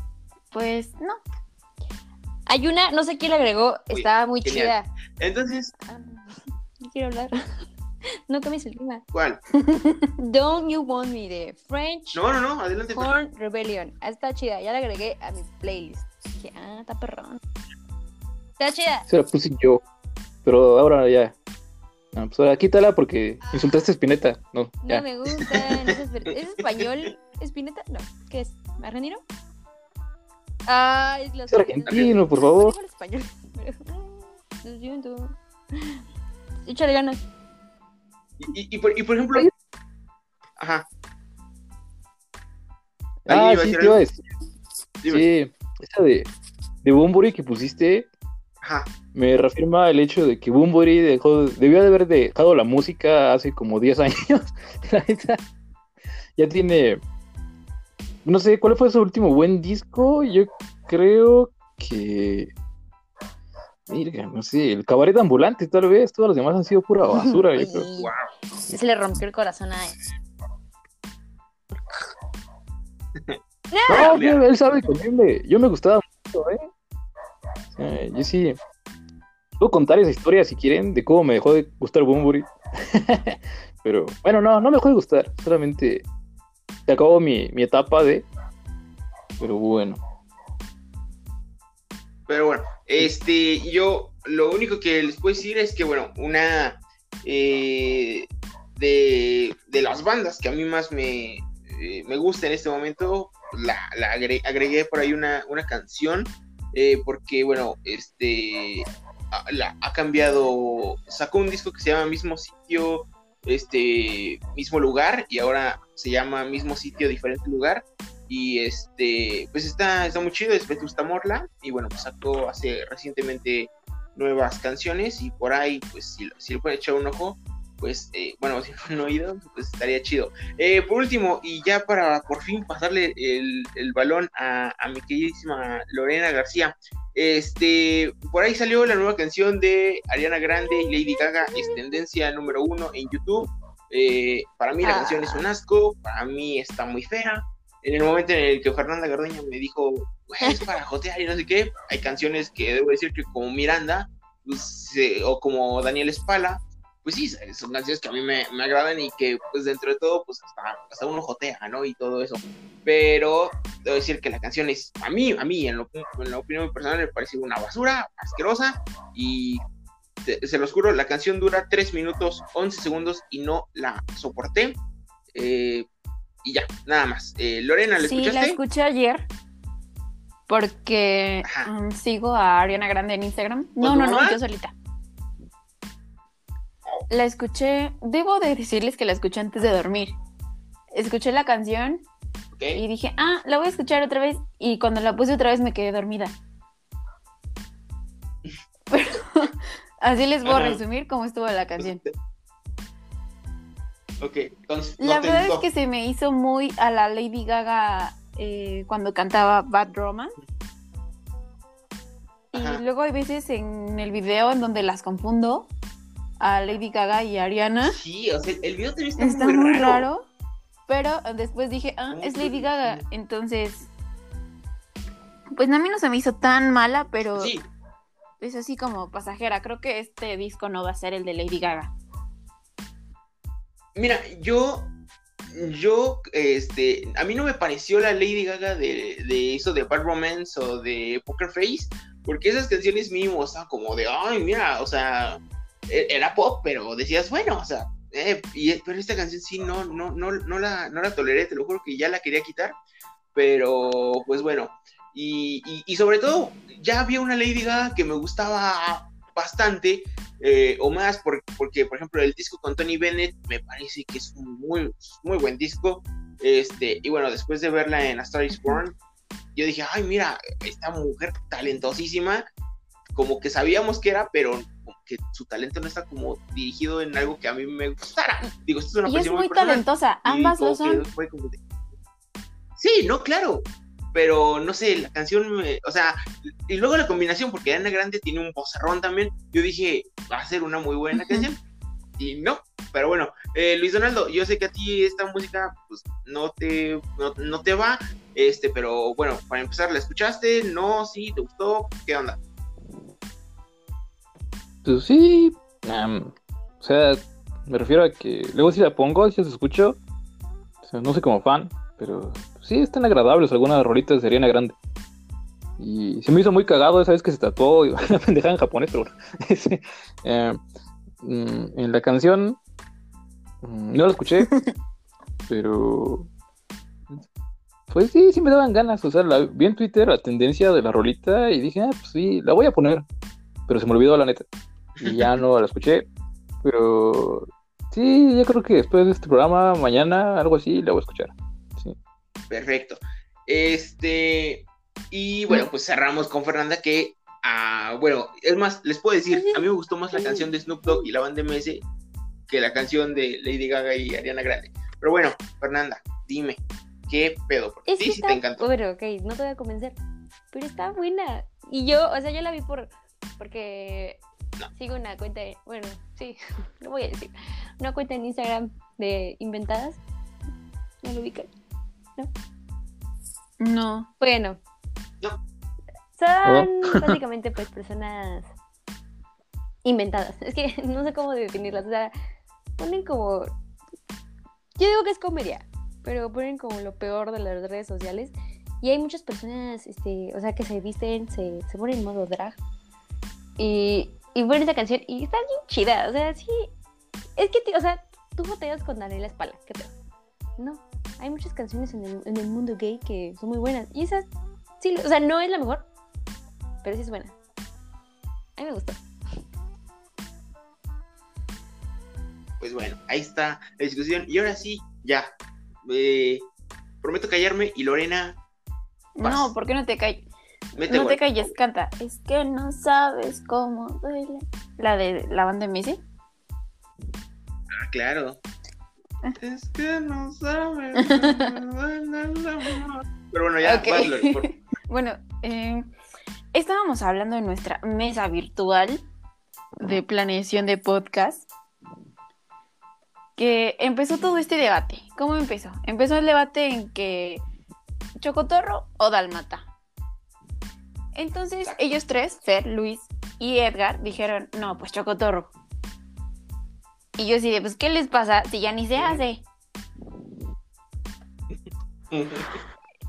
Pues no. Hay una, no sé quién la agregó, estaba muy genial. chida. Entonces, Ah, no [LAUGHS] quiero hablar. [LAUGHS] No cambies el tema. ¿cuál? [LAUGHS] Don't You Want Me de French No, no, no, adelante. Fer. Horn Rebellion. Ah, Está chida, ya la agregué a mi playlist. Dije, ah, está perrón. Está chida. Se la puse yo, pero ahora ya. No, pues ahora quítala porque insultaste a Spinetta. No, No ya. me gusta. ¿Es, esp- ¿es español? ¿Espineta? No. ¿Qué es? ¿Argentino? Ah, es la Es argentino, por favor. Español. [LAUGHS] ah, siento. Échale ganas. Y, y- y por, y por ejemplo, ajá, Ah, ¿Alguien iba a sí, te iba a decir. dime. Sí, esa de, de Bunbury que pusiste ajá, me reafirma el hecho de que Bunbury dejó, debió de haber dejado la música hace como 10 [LAUGHS] años. La neta, ya tiene. No sé, ¿cuál fue su último buen disco? Yo creo que. Mira, no sé, el cabaret ambulante, tal vez. Todos los demás han sido pura [LAUGHS] basura. yo creo. Wow. Se le rompió el corazón a él. No, [LAUGHS] él sabe que yo me, yo me gustaba mucho, ¿eh? Yo sí. Puedo contar esa historia si quieren de cómo me dejó de gustar Bunbury. [LAUGHS] Pero bueno, no, no me dejó de gustar. Solamente se acabó mi, mi etapa de. Pero bueno. Pero bueno, este, yo lo único que les puedo decir es que, bueno, una eh, de, de las bandas que a mí más me, eh, me gusta en este momento, la, la agre- agregué por ahí una, una canción, eh, porque, bueno, este, la- ha cambiado, sacó un disco que se llama Mismo Sitio, este, Mismo Lugar, y ahora se llama Mismo Sitio, Diferente Lugar. Y este, pues está, está muy chido, es Vetusta Morla. Y bueno, pues sacó hace recientemente nuevas canciones. Y por ahí, pues si, si le pueden echar un ojo, pues eh, bueno, [LAUGHS] si no han oído, pues estaría chido. Eh, por último, y ya para por fin pasarle el, el balón a, a mi queridísima Lorena García. Este, por ahí salió la nueva canción de Ariana Grande y Lady Gaga, es tendencia número uno en YouTube. Eh, para mí la Ah. canción es un asco, para mí está muy fea. En el momento en el que Fernanda Gardeña me dijo, "Güey, es para jotear y no sé qué, hay canciones que debo decir que como Miranda, pues, eh, o como Daniel Espala, pues sí, son canciones que a mí me, me agradan y que pues dentro de todo, pues hasta, hasta uno jotea, ¿no? Y todo eso. Pero debo decir que la canción es, a mí, a mí, en, lo, en la opinión personal, me parece una basura, asquerosa y te- se los juro, la canción dura 3 minutos 11 segundos y no la soporté. Eh, y ya, nada más. Eh, Lorena, ¿la Sí, la escuché ayer porque mm, sigo a Ariana Grande en Instagram. ¿Con No, no, no, yo solita. La escuché, debo de decirles que la escuché antes de dormir. Escuché la canción y dije, ah, la voy a escuchar otra vez. Y cuando la puse otra vez me quedé dormida. [LAUGHS] Pero [LAUGHS] así les voy a resumir cómo estuvo la canción. Ok, entonces. no La te verdad es que se me hizo muy a la Lady Gaga eh, cuando cantaba Bad Romance. Ajá. Y luego hay veces en el video en donde las confundo a Lady Gaga y Ariana. Sí, o sea, el video también está, Está muy, muy raro. raro. Pero después dije, ah, ¿Cómo es Lady? Gaga. Entonces, pues a mí no se me hizo tan mala, pero Sí, es así como pasajera. Creo que este disco no va a ser el de Lady Gaga. Mira, yo. Yo, este, a mí no me pareció la Lady Gaga de, de eso de Bad Romance o de Poker Face, porque esas canciones mínimo estaban como de, ay, mira, o sea, e- era pop, pero decías, bueno, o sea, eh, pero esta canción sí no, no, no, no la, no la toleré, te lo juro que ya la quería quitar, pero pues bueno, y, y sobre todo, ya había una Lady Gaga que me gustaba bastante, eh, o más, por- porque, por ejemplo, el disco con Tony Bennett me parece que es un muy, muy buen disco, este, y bueno, después de verla en A Star is Born, yo dije, ay, mira, esta mujer talentosísima, como que sabíamos que era, pero que su talento no está como dirigido en algo que a mí me gustara. Digo, esto es una Y es muy personal. talentosa. Ambas lo son. de- Sí, no, claro. Pero no sé, la canción, me- o sea, y luego la combinación, porque Ana Grande tiene un vocerrón también. Yo dije, va a ser una muy buena canción. Y no, pero bueno, eh, Luis Donaldo, yo sé que a ti esta música, pues no te, no, no te va, este, pero bueno, para empezar, ¿la escuchaste? No, sí, ¿te gustó? ¿Qué onda? Pues sí, o sea, me refiero a que luego si la pongo, si las escucho, o sea, no soy como fan, pero sí están agradables algunas rolitas de Ariana Grande. Y se me hizo muy cagado esa vez que se tatuó [LAUGHS] una pendejada en japonés, pero bueno. [LAUGHS] Eh, mm, en la canción mm, no la escuché, [LAUGHS] pero pues sí, sí me daban ganas. O sea, la, vi en Twitter la tendencia de la rolita y dije, ah, pues sí, la voy a poner. Pero se me olvidó la neta y ya no la escuché. Pero sí, yo creo que después de este programa, mañana, algo así, la voy a escuchar. Perfecto. Este, y bueno, pues cerramos con Fernanda que, ah, bueno, es más, les puedo decir, a mí me gustó más la canción de Snoop Dogg y la banda MS que la canción de Lady Gaga y Ariana Grande. Pero bueno, Fernanda, dime, ¿qué pedo? Porque Es sí, que sí está... te encantó. Bueno, ok, no te voy a convencer. Pero está buena. Y yo, o sea, yo la vi por... Porque No. sigo una cuenta, de- bueno, sí, [LAUGHS] lo voy a decir. Una cuenta en Instagram de inventadas. ¿No lo ubican? No. Bueno. No. Son Oh. [LAUGHS] básicamente pues personas inventadas. Es que [LAUGHS] no sé cómo definirlas. O sea, ponen como. Yo digo que es comedia, pero ponen como lo peor de las redes sociales. Y hay muchas personas, este, o sea, que se visten, se, se ponen en modo drag. Y, y ponen esa canción y está bien chida. O sea, sí. Es que, o sea, tú batallas con Daniela Espala. ¿Qué pedo? No. Hay muchas canciones en el, en el mundo gay que son muy buenas. Y esas, sí, o sea, no es la mejor, pero sí es buena. A mí me gustó. Pues bueno, ahí está la discusión. Y ahora sí, ya. eh, prometo callarme y Lorena, Vas. No, ¿por qué no te calles? mete No gol. te calles, canta. Es que no sabes cómo duele. La de la banda MS. Ah, claro. Es que no sabes. [LAUGHS] Pero bueno, ya, Ok. vas, Lore, por- [LAUGHS] Bueno, eh, estábamos hablando de nuestra mesa virtual de planeación de podcast. Que empezó todo este debate. ¿Cómo empezó? Empezó el debate en que Chocotorro o Dalmata. Entonces ellos tres, Fer, Luis y Edgar, dijeron, no, pues Chocotorro. Y yo así de, pues, ¿qué les pasa si ya ni se hace?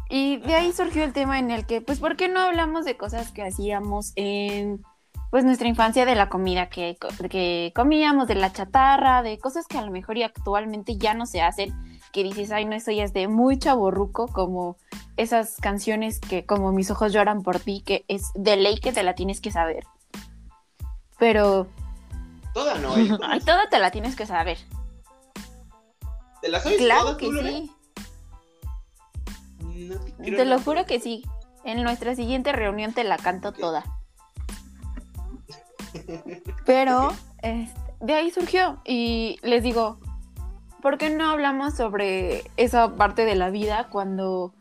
Y de ahí surgió el tema en el que, pues, ¿por qué no hablamos de cosas que hacíamos en pues nuestra infancia de la comida que, que comíamos, de la chatarra, de cosas que a lo mejor y actualmente ya no se hacen, que dices, ay, no, eso ya es de muy chaborruco, como esas canciones que como mis ojos lloran por ti, que es de ley que te la tienes que saber. Pero, Toda no, ¿eh? [LAUGHS] ay, toda te la tienes que saber. ¿Te la sabes Claro toda, que tú, sí. No te lo juro que sí. En nuestra siguiente reunión te la canto toda. [LAUGHS] Pero este, de ahí surgió y les digo, ¿por qué no hablamos sobre esa parte de la vida cuando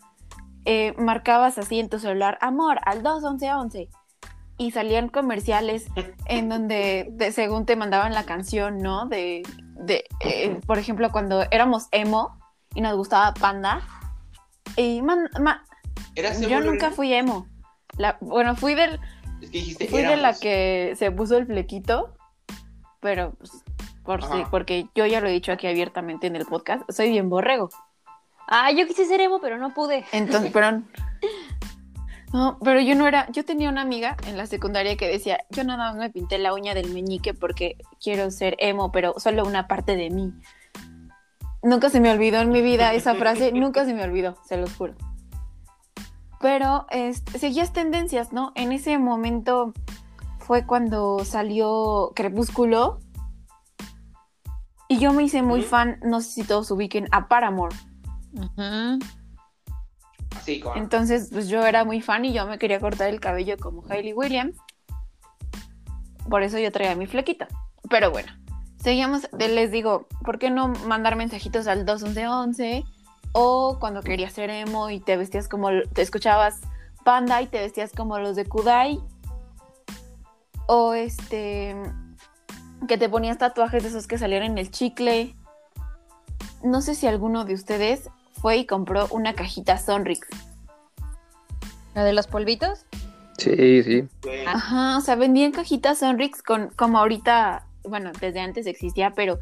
eh, marcabas así en tu celular, amor, al 21111? Y salían comerciales en donde de- según te mandaban la canción, ¿no? De, de eh, por ejemplo, cuando éramos emo y nos gustaba Panda. Y man- ma- ¿Eras emo, yo nunca fui emo. La, bueno, fui del, Es que dijiste fui de la que se puso el flequito, pero pues, por Ajá. porque yo ya lo he dicho aquí abiertamente en el podcast, soy bien borrego. Ah, yo quise ser emo, pero no pude. Entonces, pero [LAUGHS] no, pero yo no era, yo tenía una amiga en la secundaria que decía, yo nada más me pinté la uña del meñique porque quiero ser emo, pero solo una parte de mí. Nunca se me olvidó en mi vida esa frase, nunca se me olvidó, se los juro. Pero este, seguías tendencias, ¿no? En ese momento fue cuando salió Crepúsculo y yo me hice muy fan, no sé si todos ubiquen, a Paramore. Entonces, pues yo era muy fan y yo me quería cortar el cabello como Hailey Williams. Por eso yo traía mi flequita. Pero bueno, seguíamos, les digo, ¿por qué no mandar mensajitos al 21111? O cuando querías ser emo y te vestías como, te escuchabas Panda y te vestías como los de Kudai. O este, que te ponías tatuajes de esos que salieron en el chicle. No sé si alguno de ustedes fue y compró una cajita Sonrix. ¿La de los polvitos? Sí, sí. Ajá, o sea, vendían cajitas Sonrix con, como ahorita, bueno, desde antes existía, pero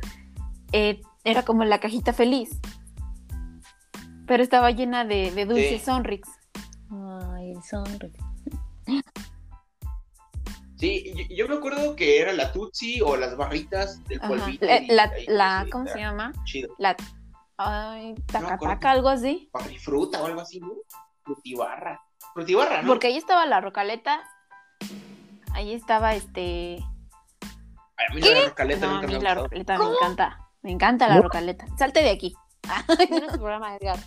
eh, era como la cajita feliz. Pero estaba llena de, de dulces Sí. Sonrix. Ay, el sonrix. Sí, yo, yo me acuerdo que era la Tutsi o las barritas del Ajá. polvito. La, y la, ¿cómo se llama? Chido. La, ay, taca acuerdo. taca, algo así. Fruta o algo así, ¿no? Frutibarra. Frutibarra, ¿no? Porque ahí estaba la rocaleta. Ahí estaba este. Ay, a mí la rocaleta No, a nunca mí me la rocaleta me encanta. Me encanta la rocaleta. Salte de aquí. [LAUGHS] No es tu programa, Edgar.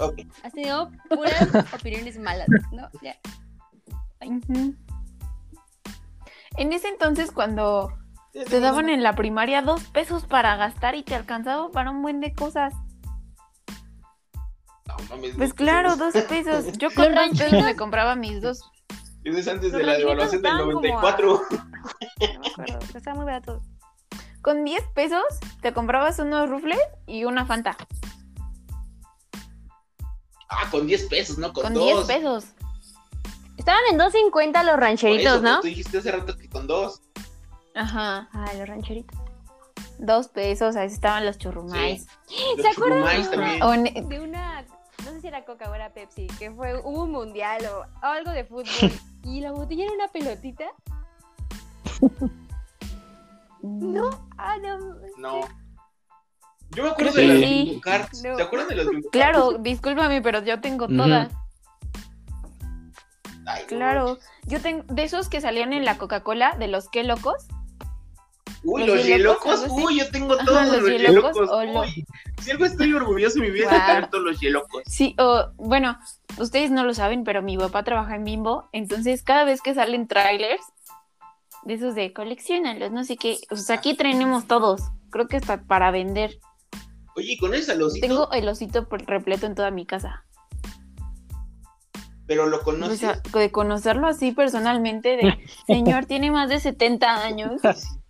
Ok. Has tenido puras [LAUGHS] opiniones malas, ¿no? Ya. En ese entonces, cuando te daban en la primaria dos pesos para gastar y te alcanzaba para un buen de cosas. No, mames, Pues dos claro, dos pesos. Yo con dos pesos me compraba mis dos. Eso es antes Los de la devaluación del estaban como 94. [LAUGHS] No me acuerdo, estaba muy barato. Con 10 pesos te comprabas unos rufles y una Fanta. Ah, con 10 pesos, no con, Con 2. 10 pesos. Estaban en 2.50 los rancheritos, ¿no? Tú dijiste hace rato que con 2. Ajá. Ay, los rancheritos. Dos pesos, ahí estaban los churrumais. [GASPS] Los churrumais acuerdan? De una, si era Coca o era Pepsi, que fue, hubo un mundial o algo de fútbol. [LAUGHS] y la botella era una pelotita. No, ah, no. No. Yo me acuerdo de las sí. Bimbo Cards. No. ¿Se acuerdan de los Bimbo Cards? Claro, discúlpame, pero yo tengo todas. Ay, Claro. Yo tengo de esos que salían en la Coca-Cola, de los que locos. Uy, los hielocos. Uy, yo tengo todos los los hielocos o Uy, si algo estoy orgulloso en mi vida es de tener todos los hielocos. Sí, o bueno, ustedes no lo saben, pero mi papá trabaja en Bimbo, entonces cada vez que salen trailers de esos de coleccionalos, no sé qué, o sea, aquí tenemos todos, creo que está para vender. Oye, y con ese salocito, Tengo el osito por- repleto en toda mi casa. pero lo O conoces. sea, de conocerlo así personalmente, de señor, tiene más de 70 años. [LAUGHS]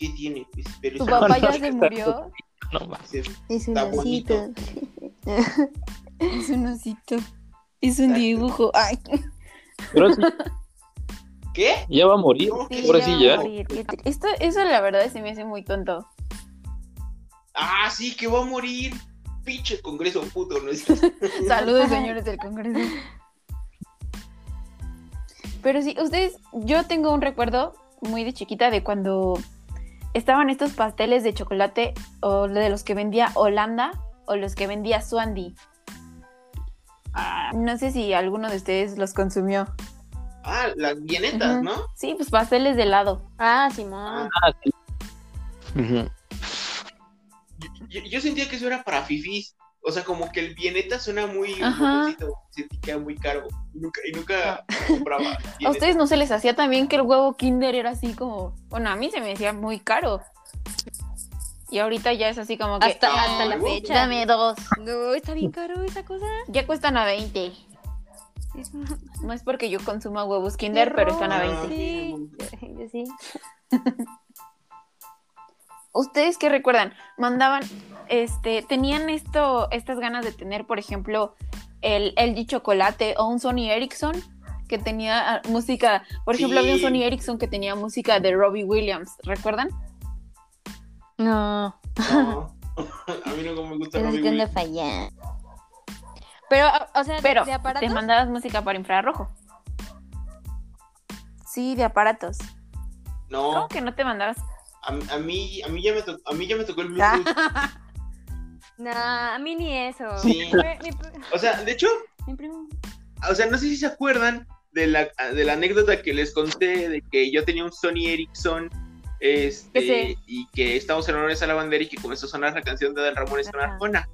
¿Qué tiene? Pues, pero tu papá ya se murió, No más. Es un bonito. es un osito, es un Exacto. dibujo, ay. Pero sí, ¿Qué? ya va a morir. Sí, Ahora ya sí, ya. morir, Esto, eso la verdad se me hace muy tonto. Ah, sí, que va a morir. Pinche congreso puto, ¿no es? [LAUGHS] Saludos, señores del Congreso. Pero sí, ustedes, yo tengo un recuerdo muy de chiquita de cuando estaban estos pasteles de chocolate o de los que vendía Holanda o los que vendía Swandy. Ah, No sé si alguno de ustedes los consumió. ah, las vienetas. ¿no? Sí, pues pasteles de helado. Ah, Simón. Ah, sí. Ujú. Yo, yo sentía que eso era para fifís. O sea, como que el vieneta suena muy sentí que era muy caro. Y nunca, y nunca compraba. [LAUGHS] ¿A ustedes no se les hacía también que el huevo Kinder era así como, bueno, a mí se me decía muy caro. Y ahorita ya es así como que Hasta, Ah, hasta la fecha. dame dos. No, está bien caro esa cosa. Ya cuestan a 20. Es [LAUGHS] No es porque yo consuma huevos Kinder, pero están a Ah, 20. Sí, yo sí. [LAUGHS] ¿Ustedes qué recuerdan? Mandaban, este, tenían esto, estas ganas de tener, por ejemplo, el LG Chocolate o un Sony Ericsson que tenía ah, música, por ejemplo, había un Sony Ericsson que tenía música de Robbie Williams, ¿recuerdan? No, No. [LAUGHS] A mí no me gusta es Robbie Williams. fallando. Pero, o sea, Pero de aparatos. te mandabas música para infrarrojo. Sí, de aparatos. No, ¿Cómo que no te mandabas? a, a mí, a mí ya me tocó, a mí ya me tocó el [LAUGHS] Bluetooth. No, a mí ni eso. Sí. Mi, mi- O sea, de hecho, mi primo. o sea, no sé si se acuerdan de la, de la anécdota que les conté de que yo tenía un Sony Ericsson este, y que estábamos en honores a la bandera y que comenzó a sonar la canción de Dan Ramones con. Arjona.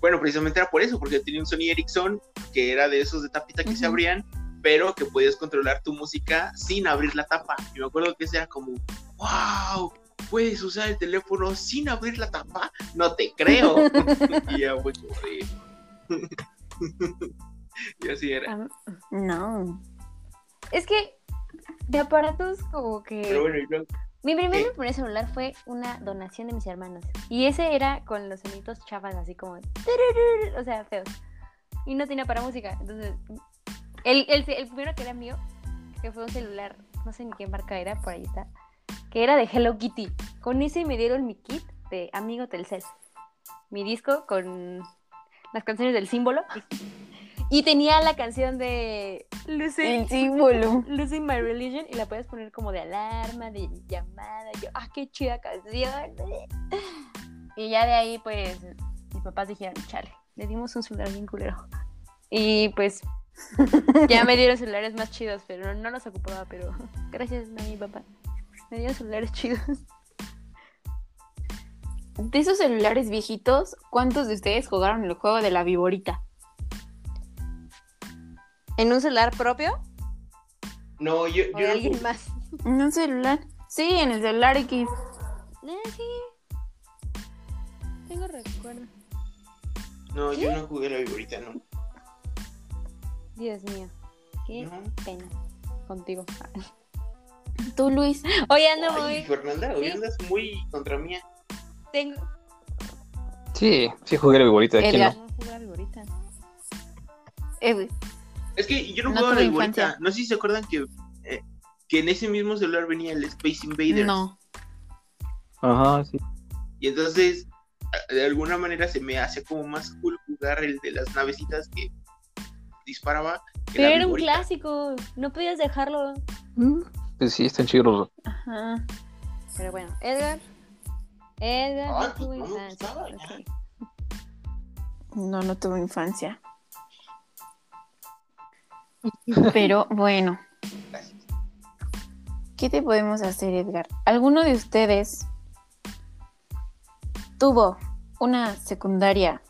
Bueno, precisamente era por eso, porque yo tenía un Sony Ericsson que era de esos de tapita que se abrían, pero que podías controlar tu música sin abrir la tapa. Y me acuerdo que ese era como, wow, puedes usar el teléfono sin abrir la tapa, no te creo. [LAUGHS] y ya fue [LAUGHS] y así era. Ah, No. Es que de aparatos como que... Pero bueno, y luego- Mi primer, celular fue una donación de mis hermanos. Y ese era con los sonidos chavas, así como. O sea, feos. Y no tenía para música. Entonces, el, el, el primero que era mío, que fue un celular, no sé ni qué marca era, por ahí está, que era de Hello Kitty. Con ese me dieron mi kit de Amigo Telcel. Mi disco con las canciones del símbolo. Y tenía la canción de Lucy. El símbolo. Losing My Religion y la puedes poner como de alarma, de llamada. y Yo, ah, qué chida canción. Y ya de ahí, pues, mis papás dijeron, chale, le dimos un celular bien culero. Y pues, ya me dieron celulares más chidos, pero no los ocupaba, pero [LAUGHS] gracias a mi papá. Me dieron celulares [LAUGHS] chidos. De esos celulares viejitos, ¿cuántos de ustedes jugaron el juego de la viborita? ¿En un celular propio? No, yo, ¿O yo de no alguien jugué- más? ¿En un celular? Sí, en el celular X. Eh, sí. Tengo recuerdo. no, yo no jugué la viborita, no. Dios mío. Qué No. pena contigo. Tú, Luis. Oye, ando Ay, muy. Fernanda, hoy ¿Sí? andas muy contra mía. Tengo. Sí, sí jugué la viborita. ¿quién no? Viborita. Eh, Es que yo no, No jugaba la viborita. infancia. No sé si se acuerdan que, eh, que en ese mismo celular venía el Space Invaders. no. Ajá, sí. Y entonces, de alguna manera se me hace como más cool jugar el de las navecitas que disparaba. que Pero la era un clásico. No podías dejarlo. Pues sí, están chidos. Ajá. Pero bueno, Edgar. Edgar Ay, no pues tuvo no infancia. No, no tuve infancia. [LAUGHS] Pero bueno, Gracias. ¿qué te podemos hacer, Edgar? ¿Alguno de ustedes tuvo una secundaria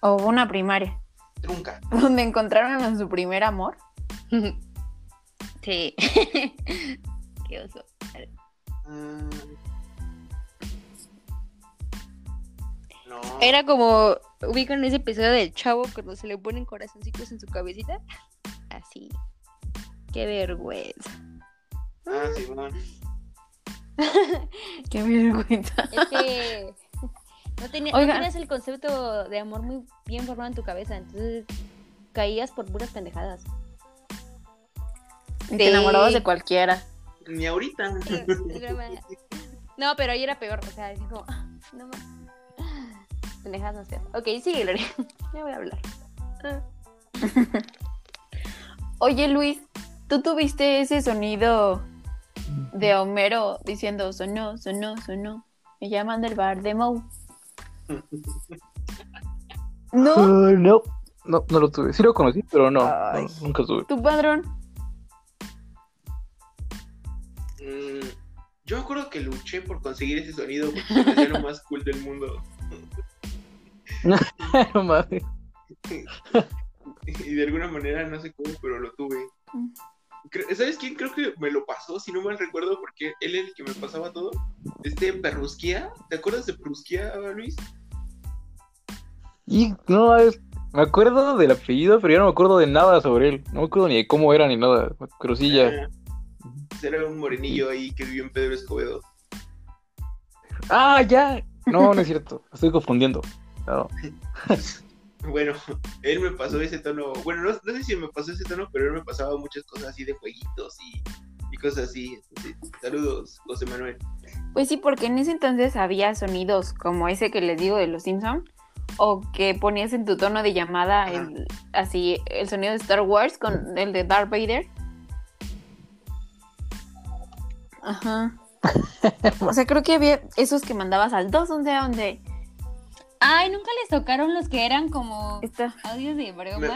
o una primaria Trunca. [LAUGHS] donde encontraron a su primer amor? [LAUGHS] Sí. [LAUGHS] Qué oso. Mm. No. Era como. ¿Ubican ese episodio del chavo cuando se le ponen corazoncitos en su cabecita? Así. Qué vergüenza. Ah, sí, bueno. [LAUGHS] Qué vergüenza. Es que. No, tenía- no Oigan. tenías el concepto de amor muy bien formado en tu cabeza. Entonces. Caías por puras pendejadas. Y te enamorabas de cualquiera. Ni ahorita. No, pero ahí era peor. O sea, así como. ah, No más. Pendejadas más feas. Ok, sigue, Lore. [LAUGHS] Ya voy a hablar. Oye, Luis, ¿tú tuviste ese sonido de Homero diciendo sonó, sonó, sonó? Me llaman del bar de Moe. [LAUGHS] ¿No? Uh, no, no, no lo tuve. Sí lo conocí, pero no, no, nunca tuve. ¿Tu padrón? Mm, yo me acuerdo que luché por conseguir ese sonido porque hacía lo más cool del mundo. [LAUGHS] no mames. Y de alguna manera, no sé cómo, pero lo tuve. ¿Sabes quién creo que me lo pasó? Si no mal recuerdo, porque él es el que me pasaba todo. Este Perrusquía. ¿Te acuerdas de Perrusquía, Luis? Y no, es- me acuerdo del apellido, pero ya no me acuerdo de nada sobre él. No me acuerdo ni de cómo era ni nada. Pero sí ya. Era un morenillo ahí que vivió en Pedro Escobedo. Ah, ya. No, no es cierto. Estoy confundiendo. No. [LAUGHS] Bueno, él me pasó ese tono. Bueno, no, no sé si me pasó ese tono, pero él me pasaba muchas cosas así de jueguitos y, y cosas así. Entonces, saludos, José Manuel. Pues sí, porque en ese entonces había sonidos como ese que les digo de los Simpson o que ponías en tu tono de llamada el, así el sonido de Star Wars con el de Darth Vader. Ajá. O sea, creo que había esos que mandabas al 211 donde Ay, nunca les tocaron los que eran como está. audios de broma,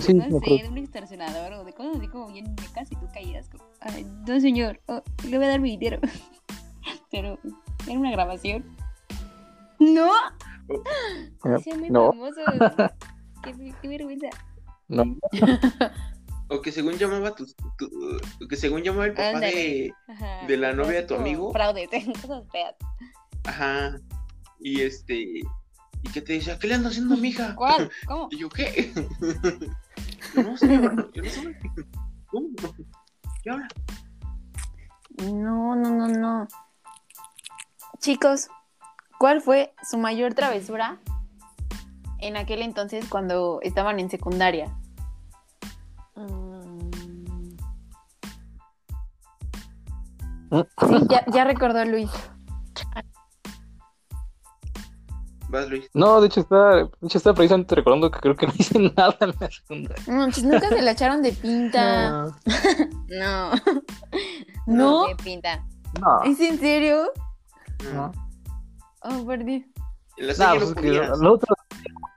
sí, no me sé, de un extorsionador o de cosas así como bien mecas y tú caías como, ay, no señor, oh, le voy a dar mi dinero. [LAUGHS] Pero era una grabación. No, son muy No, famosos. [LAUGHS] qué, qué vergüenza. no. [LAUGHS] Que según llamaba tu, tu- que según llamaba el papá de, de la novia de tu amigo. Fraude, [LAUGHS] cosas feas. ajá, y este, y que te decía, ¿qué le ando haciendo a mi hija? [LAUGHS] ¿Cuál? [LAUGHS] ¿Cómo? Y yo, ¿qué? Yo no sé, yo no sé. ¿Cómo? ¿Qué habla? No, no, no, no. Chicos, ¿cuál fue su mayor travesura en aquel entonces cuando estaban en secundaria? Mm, Sí, ya, [LAUGHS] ya recordó Luis. Vas, Luis. No, de hecho está, de hecho está precisamente recordando que creo que no hice [LAUGHS] nada en la segunda. No, pues nunca se la echaron de pinta. No. [LAUGHS] ¿No? Qué pinta. No. ¿Es en serio? No. Oh, la No, pues no es que pudieras. la otra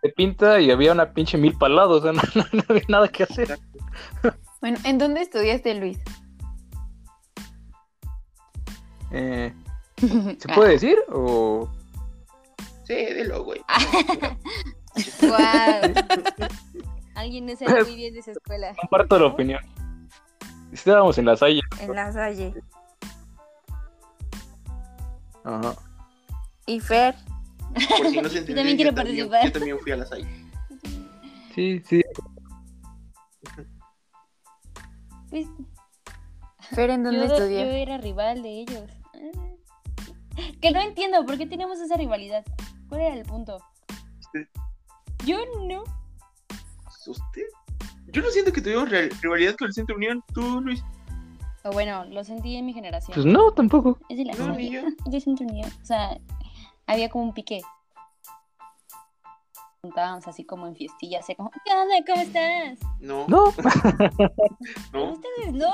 se pinta y había una pinche mil palados, o sea, no, no- no había nada que hacer. Bueno, ¿en dónde estudiaste, Luis? Eh, [LAUGHS] ¿Se puede decir? O... Sí, dilo, güey. [LAUGHS] Guau. Alguien no sabe muy bien de esa escuela. Comparto la opinión. Estábamos en la Salle. En la Salle. Ajá. ¿Y Fer? Por si no se [LAUGHS] entendió, también yo quiero también- participar. Yo también fui a la SAI. Sí, sí. ¿Fer en dónde yo, yo era rival de ellos. Ah. Que no entiendo por qué tenemos esa rivalidad. ¿Cuál era el punto? ¿Usted? Yo no. ¿Usted? Yo no siento que tuvimos rivalidad con el Centro Unión. ¿Tú, Luis? O bueno, lo sentí en mi generación. Pues no, tampoco. Es de la No, ni yo. Yo siento unión. O sea, había como un pique. Juntábamos así como en fiestillas, así como, ¿qué onda? ¿Cómo estás? No, No. [LAUGHS] no. Ustedes no.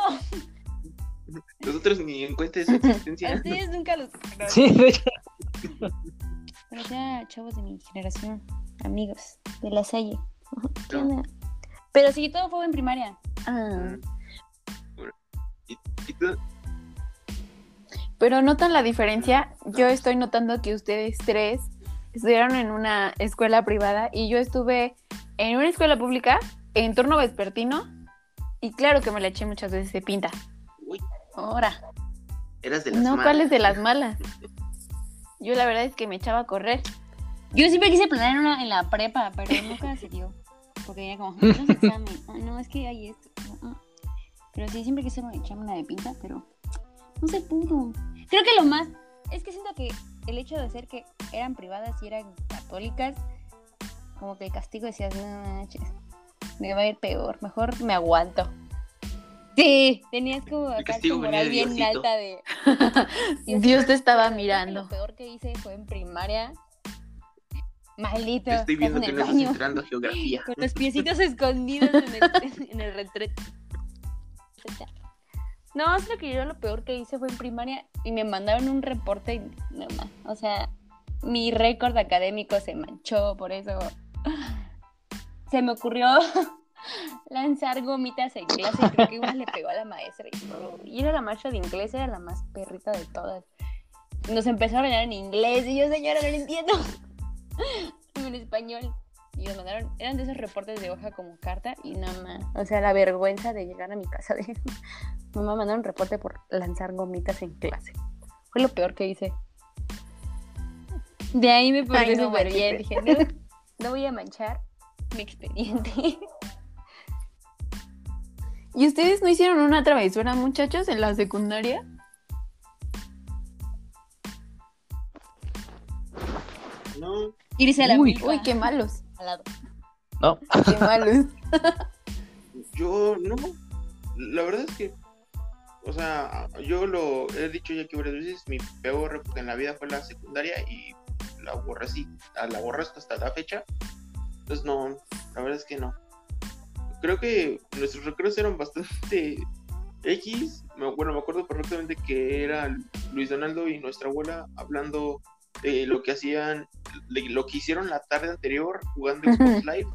Nosotros ni en cuenta de su [LAUGHS] existencia. ustedes nunca los. Sí, de hecho. Pero ya, chavos de mi generación, amigos de la Salle. [LAUGHS] ¿Qué No. onda? Pero sí, todo fue en primaria. Ah, ¿Y, y tú? Pero notan la diferencia. Yo estoy notando que ustedes tres estudiaron en una escuela privada y yo estuve en una escuela pública en turno vespertino y claro que me la eché muchas veces de pinta. Uy, Ahora, eras de las no, malas. ¿cuáles de las malas? Yo la verdad es que me echaba a correr. Yo siempre quise planear una en la prepa, pero nunca se dio. Porque ya como, no es examen. Ah, no, es que hay esto. Ah. Pero sí, siempre quise echarme una de pinta, pero no se pudo. Creo que lo más. Es que siento que el hecho de ser que eran privadas y eran católicas, como que el castigo decías, no manches, me va a ir peor, mejor me aguanto. Sí, tenías como acá tu moral bien Diosito. alta de. [LAUGHS] Dios te estaba mirando. Lo peor que hice fue en primaria. Maldito. Te estoy viendo en que el no estás entrando a geografía. [LAUGHS] Con los piecitos escondidos en el, en el retrete. No, es lo que yo lo peor que hice fue en primaria y me mandaron un reporte y no más. O sea, mi récord académico se manchó, por eso se me ocurrió lanzar gomitas en clase y creo que igual le pegó a la maestra. Y, y era la maestra de inglés, era la más perrita de todas. Nos empezó a hablar en inglés y yo, señora, no lo entiendo. [LAUGHS] en español. Y nos mandaron, eran de esos reportes de hoja como carta y nada más. O sea, la vergüenza de llegar a mi casa de [LAUGHS] mamá mandaron un reporte por lanzar gomitas en clase. Fue lo peor que hice. De ahí me porté no, súper bien. Dije, no, no voy a manchar mi expediente. [LAUGHS] ¿Y ustedes no hicieron una travesura, muchachos, en la secundaria? No, Irse a la Uy. Uy, qué malos. al lado. No. Qué malos. [LAUGHS] yo no. La verdad es que, o sea, yo lo he dicho ya que varias veces, mi peor época en la vida fue la secundaria y la borré así, la borré hasta la fecha. Entonces no, la verdad es que no. Creo que nuestros recreos eran bastante X. Bueno, me acuerdo perfectamente que era Luis Donaldo y nuestra abuela hablando de lo que hacían, de lo que hicieron la tarde anterior jugando Xbox [LAUGHS] Live.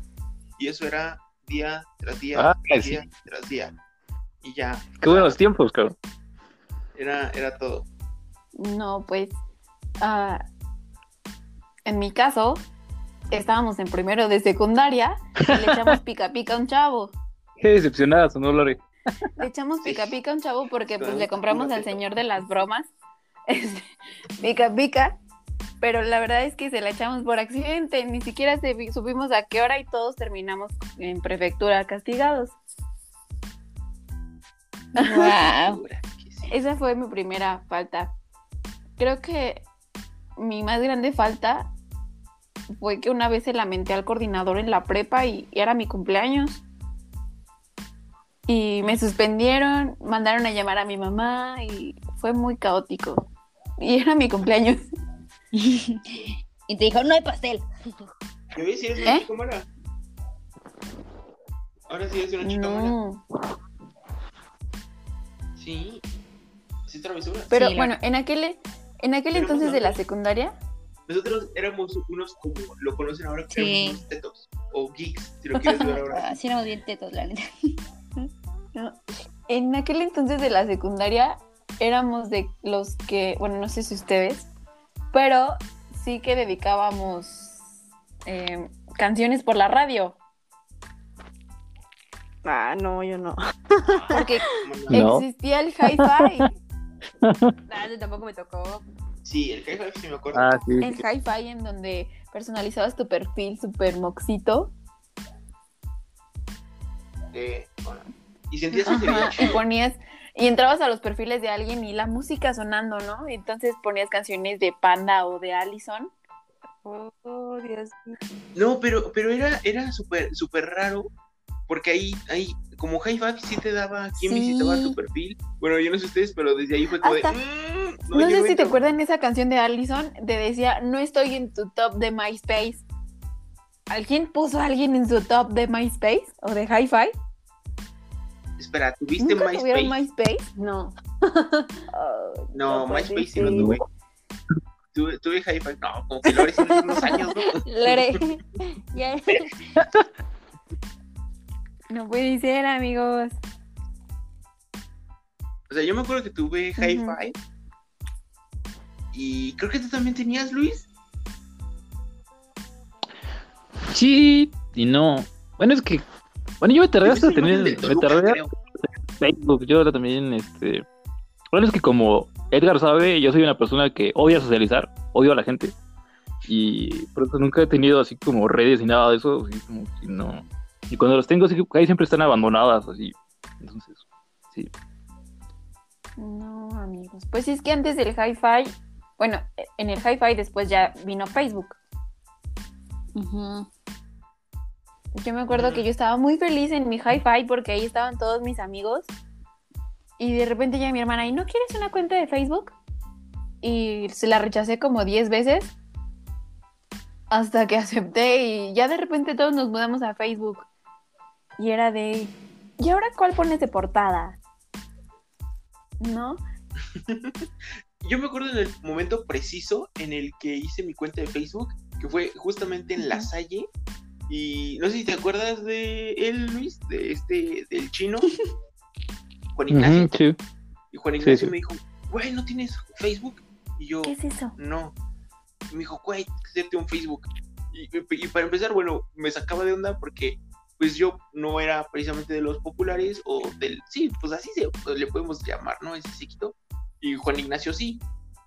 Y eso era día tras día, Ah, tras sí. día tras día. Y ya, Qué buenos tiempos, cabrón. era, era todo. No, pues. ah, en mi caso, estábamos en primero de secundaria y le echamos pica pica a un chavo. Qué decepcionada, sonó Lore. Le echamos pica pica a un chavo porque pues le compramos al señor de las bromas. [LAUGHS] este, pica pica. Pero la verdad es que se la echamos por accidente. Ni siquiera se- supimos a qué hora y todos terminamos en prefectura castigados. Wow. [LAUGHS] Esa fue mi primera falta. Creo que mi más grande falta fue que una vez se lamenté al coordinador en la prepa y, y era mi cumpleaños. Y me suspendieron, mandaron a llamar a mi mamá y fue muy caótico. Y era mi cumpleaños. [LAUGHS] y te dijo, no hay pastel. ¿Ya ves si eres una ¿Eh? chica mala? Ahora sí eres una chica mala. No. Sí. Sí, travesura. Pero Sí, la- bueno, en aquel, en aquel entonces no, de la secundaria, Nosotros éramos unos como lo conocen ahora, Sí. éramos unos tetos o geeks, si lo quieres ver ahora. [LAUGHS] Así éramos bien tetos, la neta. [LAUGHS] No, En aquel entonces de la secundaria éramos de los que, bueno, no sé si ustedes, pero sí que dedicábamos eh, canciones por la radio, Ah, no, yo no. porque [LAUGHS] No. existía el hi-fi, eso tampoco me tocó. Sí, el hi sí me acuerdo. Ah, sí. el hi-fi en donde personalizabas tu perfil super moxito Eh, bueno, y sentías que [LAUGHS] y ponías y entrabas a los perfiles de alguien y la música sonando, ¿no? Entonces ponías canciones de Panda o de Allison. Oh, Dios mío. No, pero, pero era, era súper súper raro, porque ahí, ahí, como High Five sí te daba quién Sí. visitaba tu perfil. Bueno, yo no sé ustedes, pero desde ahí fue como Hasta- de. "Mm, No, sé si te entro". acuerdan esa canción de Allison, te decía, no estoy en tu top de MySpace. ¿Alguien puso a alguien en su top de MySpace o de Hi-Fi? Espera, ¿tuviste ¿Nunca tuvieron MySpace? MySpace? No. [LAUGHS] Oh, No, MySpace sí lo tuve. Tuve, tuve High Five. No, como que lo hace unos años, ¿no? [LAUGHS] Lore. [LAUGHS] ya. No puede ser, amigos. O sea, yo me acuerdo que tuve. Five. Y creo que tú también tenías, Luis. Sí y no. Bueno, es que. Bueno, yo me tardé hasta tener. Me tardé. Facebook. Yo también, este. Bueno, es que como Edgar sabe, yo soy una persona que odia socializar, odio a la gente. Y por eso nunca he tenido así como redes ni nada de eso. Así como que no. Y cuando las tengo, ahí siempre están abandonadas, así. Entonces, sí. No, amigos. Pues es que antes del Hi-Fi, bueno, en el Hi-Fi después ya vino Facebook. Ujú. Yo me acuerdo que yo estaba muy feliz en mi hi-fi porque ahí estaban todos mis amigos. Y de repente ya mi hermana, ¿y no quieres una cuenta de Facebook? Y se la rechacé como 10 veces. Hasta que acepté y ya de repente todos nos mudamos a Facebook. Y era de, ¿y ahora cuál pones de portada? ¿no? [LAUGHS] Yo me acuerdo en el momento preciso en el que hice mi cuenta de Facebook, que fue justamente en La. Salle. Y no sé si te acuerdas de él, Luis, de este, del chino, [LAUGHS] Juan Ignacio. Sí. Y Juan Ignacio sí. me dijo, güey, ¿no tienes Facebook? Y yo, ¿Qué es eso? no. Y me dijo, güey, tienes que hacerte un Facebook. Y, y para empezar, bueno, me sacaba de onda porque pues yo no era precisamente de los populares o del, sí, pues así se, pues, le podemos llamar, ¿no? Ese sequito. Y Juan Ignacio sí.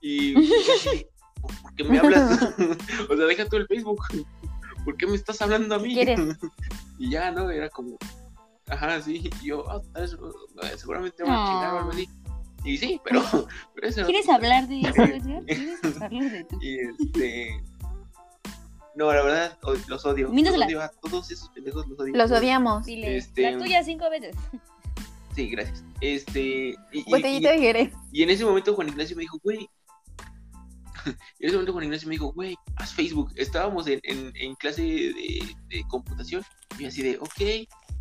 Y [LAUGHS] así, ¿por, qué me hablas? [LAUGHS] o sea, deja tú el Facebook. [LAUGHS] ¿Por qué me estás hablando a mí? Y ya, ¿no? Era como, ajá, sí. Y yo, ah, vez, eh, seguramente me van a chingar o algo así. Y sí, pero, pero eso ¿Quieres hablar de eso? ¿Quieres hablar de tu y este. No, la verdad, los odio. Los odio a todos esos pendejos, los odio. Los odiamos. Dile, Este- la tuya cinco veces. [LAUGHS] Sí, gracias. Este. Y, y- Botellita de Jerez. y en ese momento Juan Ignacio me dijo, güey. [LAUGHS] En ese momento Juan Ignacio me dijo, güey, haz Facebook. Estábamos en, en, en clase de, de computación. Y yo así de, ok.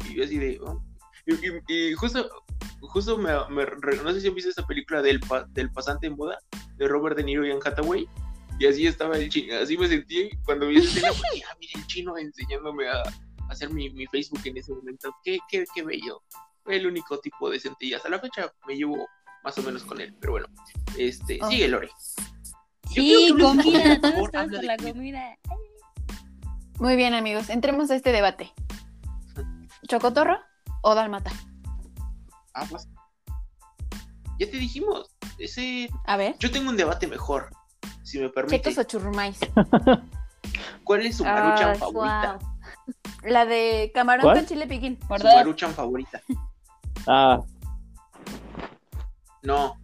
Y yo así de, oh. Y, y- y justo, justo me, me re- no sé si han visto esa película del, pa- del pasante en boda de Robert De Niro y Anne Hathaway. Y así estaba el chino, así me sentí cuando vi escena, porque, ah, mira el chino enseñándome a hacer mi, mi Facebook en ese momento. Qué, qué, qué bello. Fue el único tipo decente y hasta la fecha me llevo más o menos con él. Pero bueno, este, Oh. sigue Lore. Yo Sí, de comida, todos de la comida. Muy bien, amigos. Entremos a este debate. ¿Chocotorro o Dalmata? Ah, pues. Ya te dijimos, ese, A ver. yo tengo un debate mejor, si me permite. ¿Chetos o churrumais? [LAUGHS] ¿Cuál es su maruchan Ah, favorita? guau. La de camarón ¿Cuál? con chile piquín. Su maruchan favorita. [LAUGHS] Ah, No,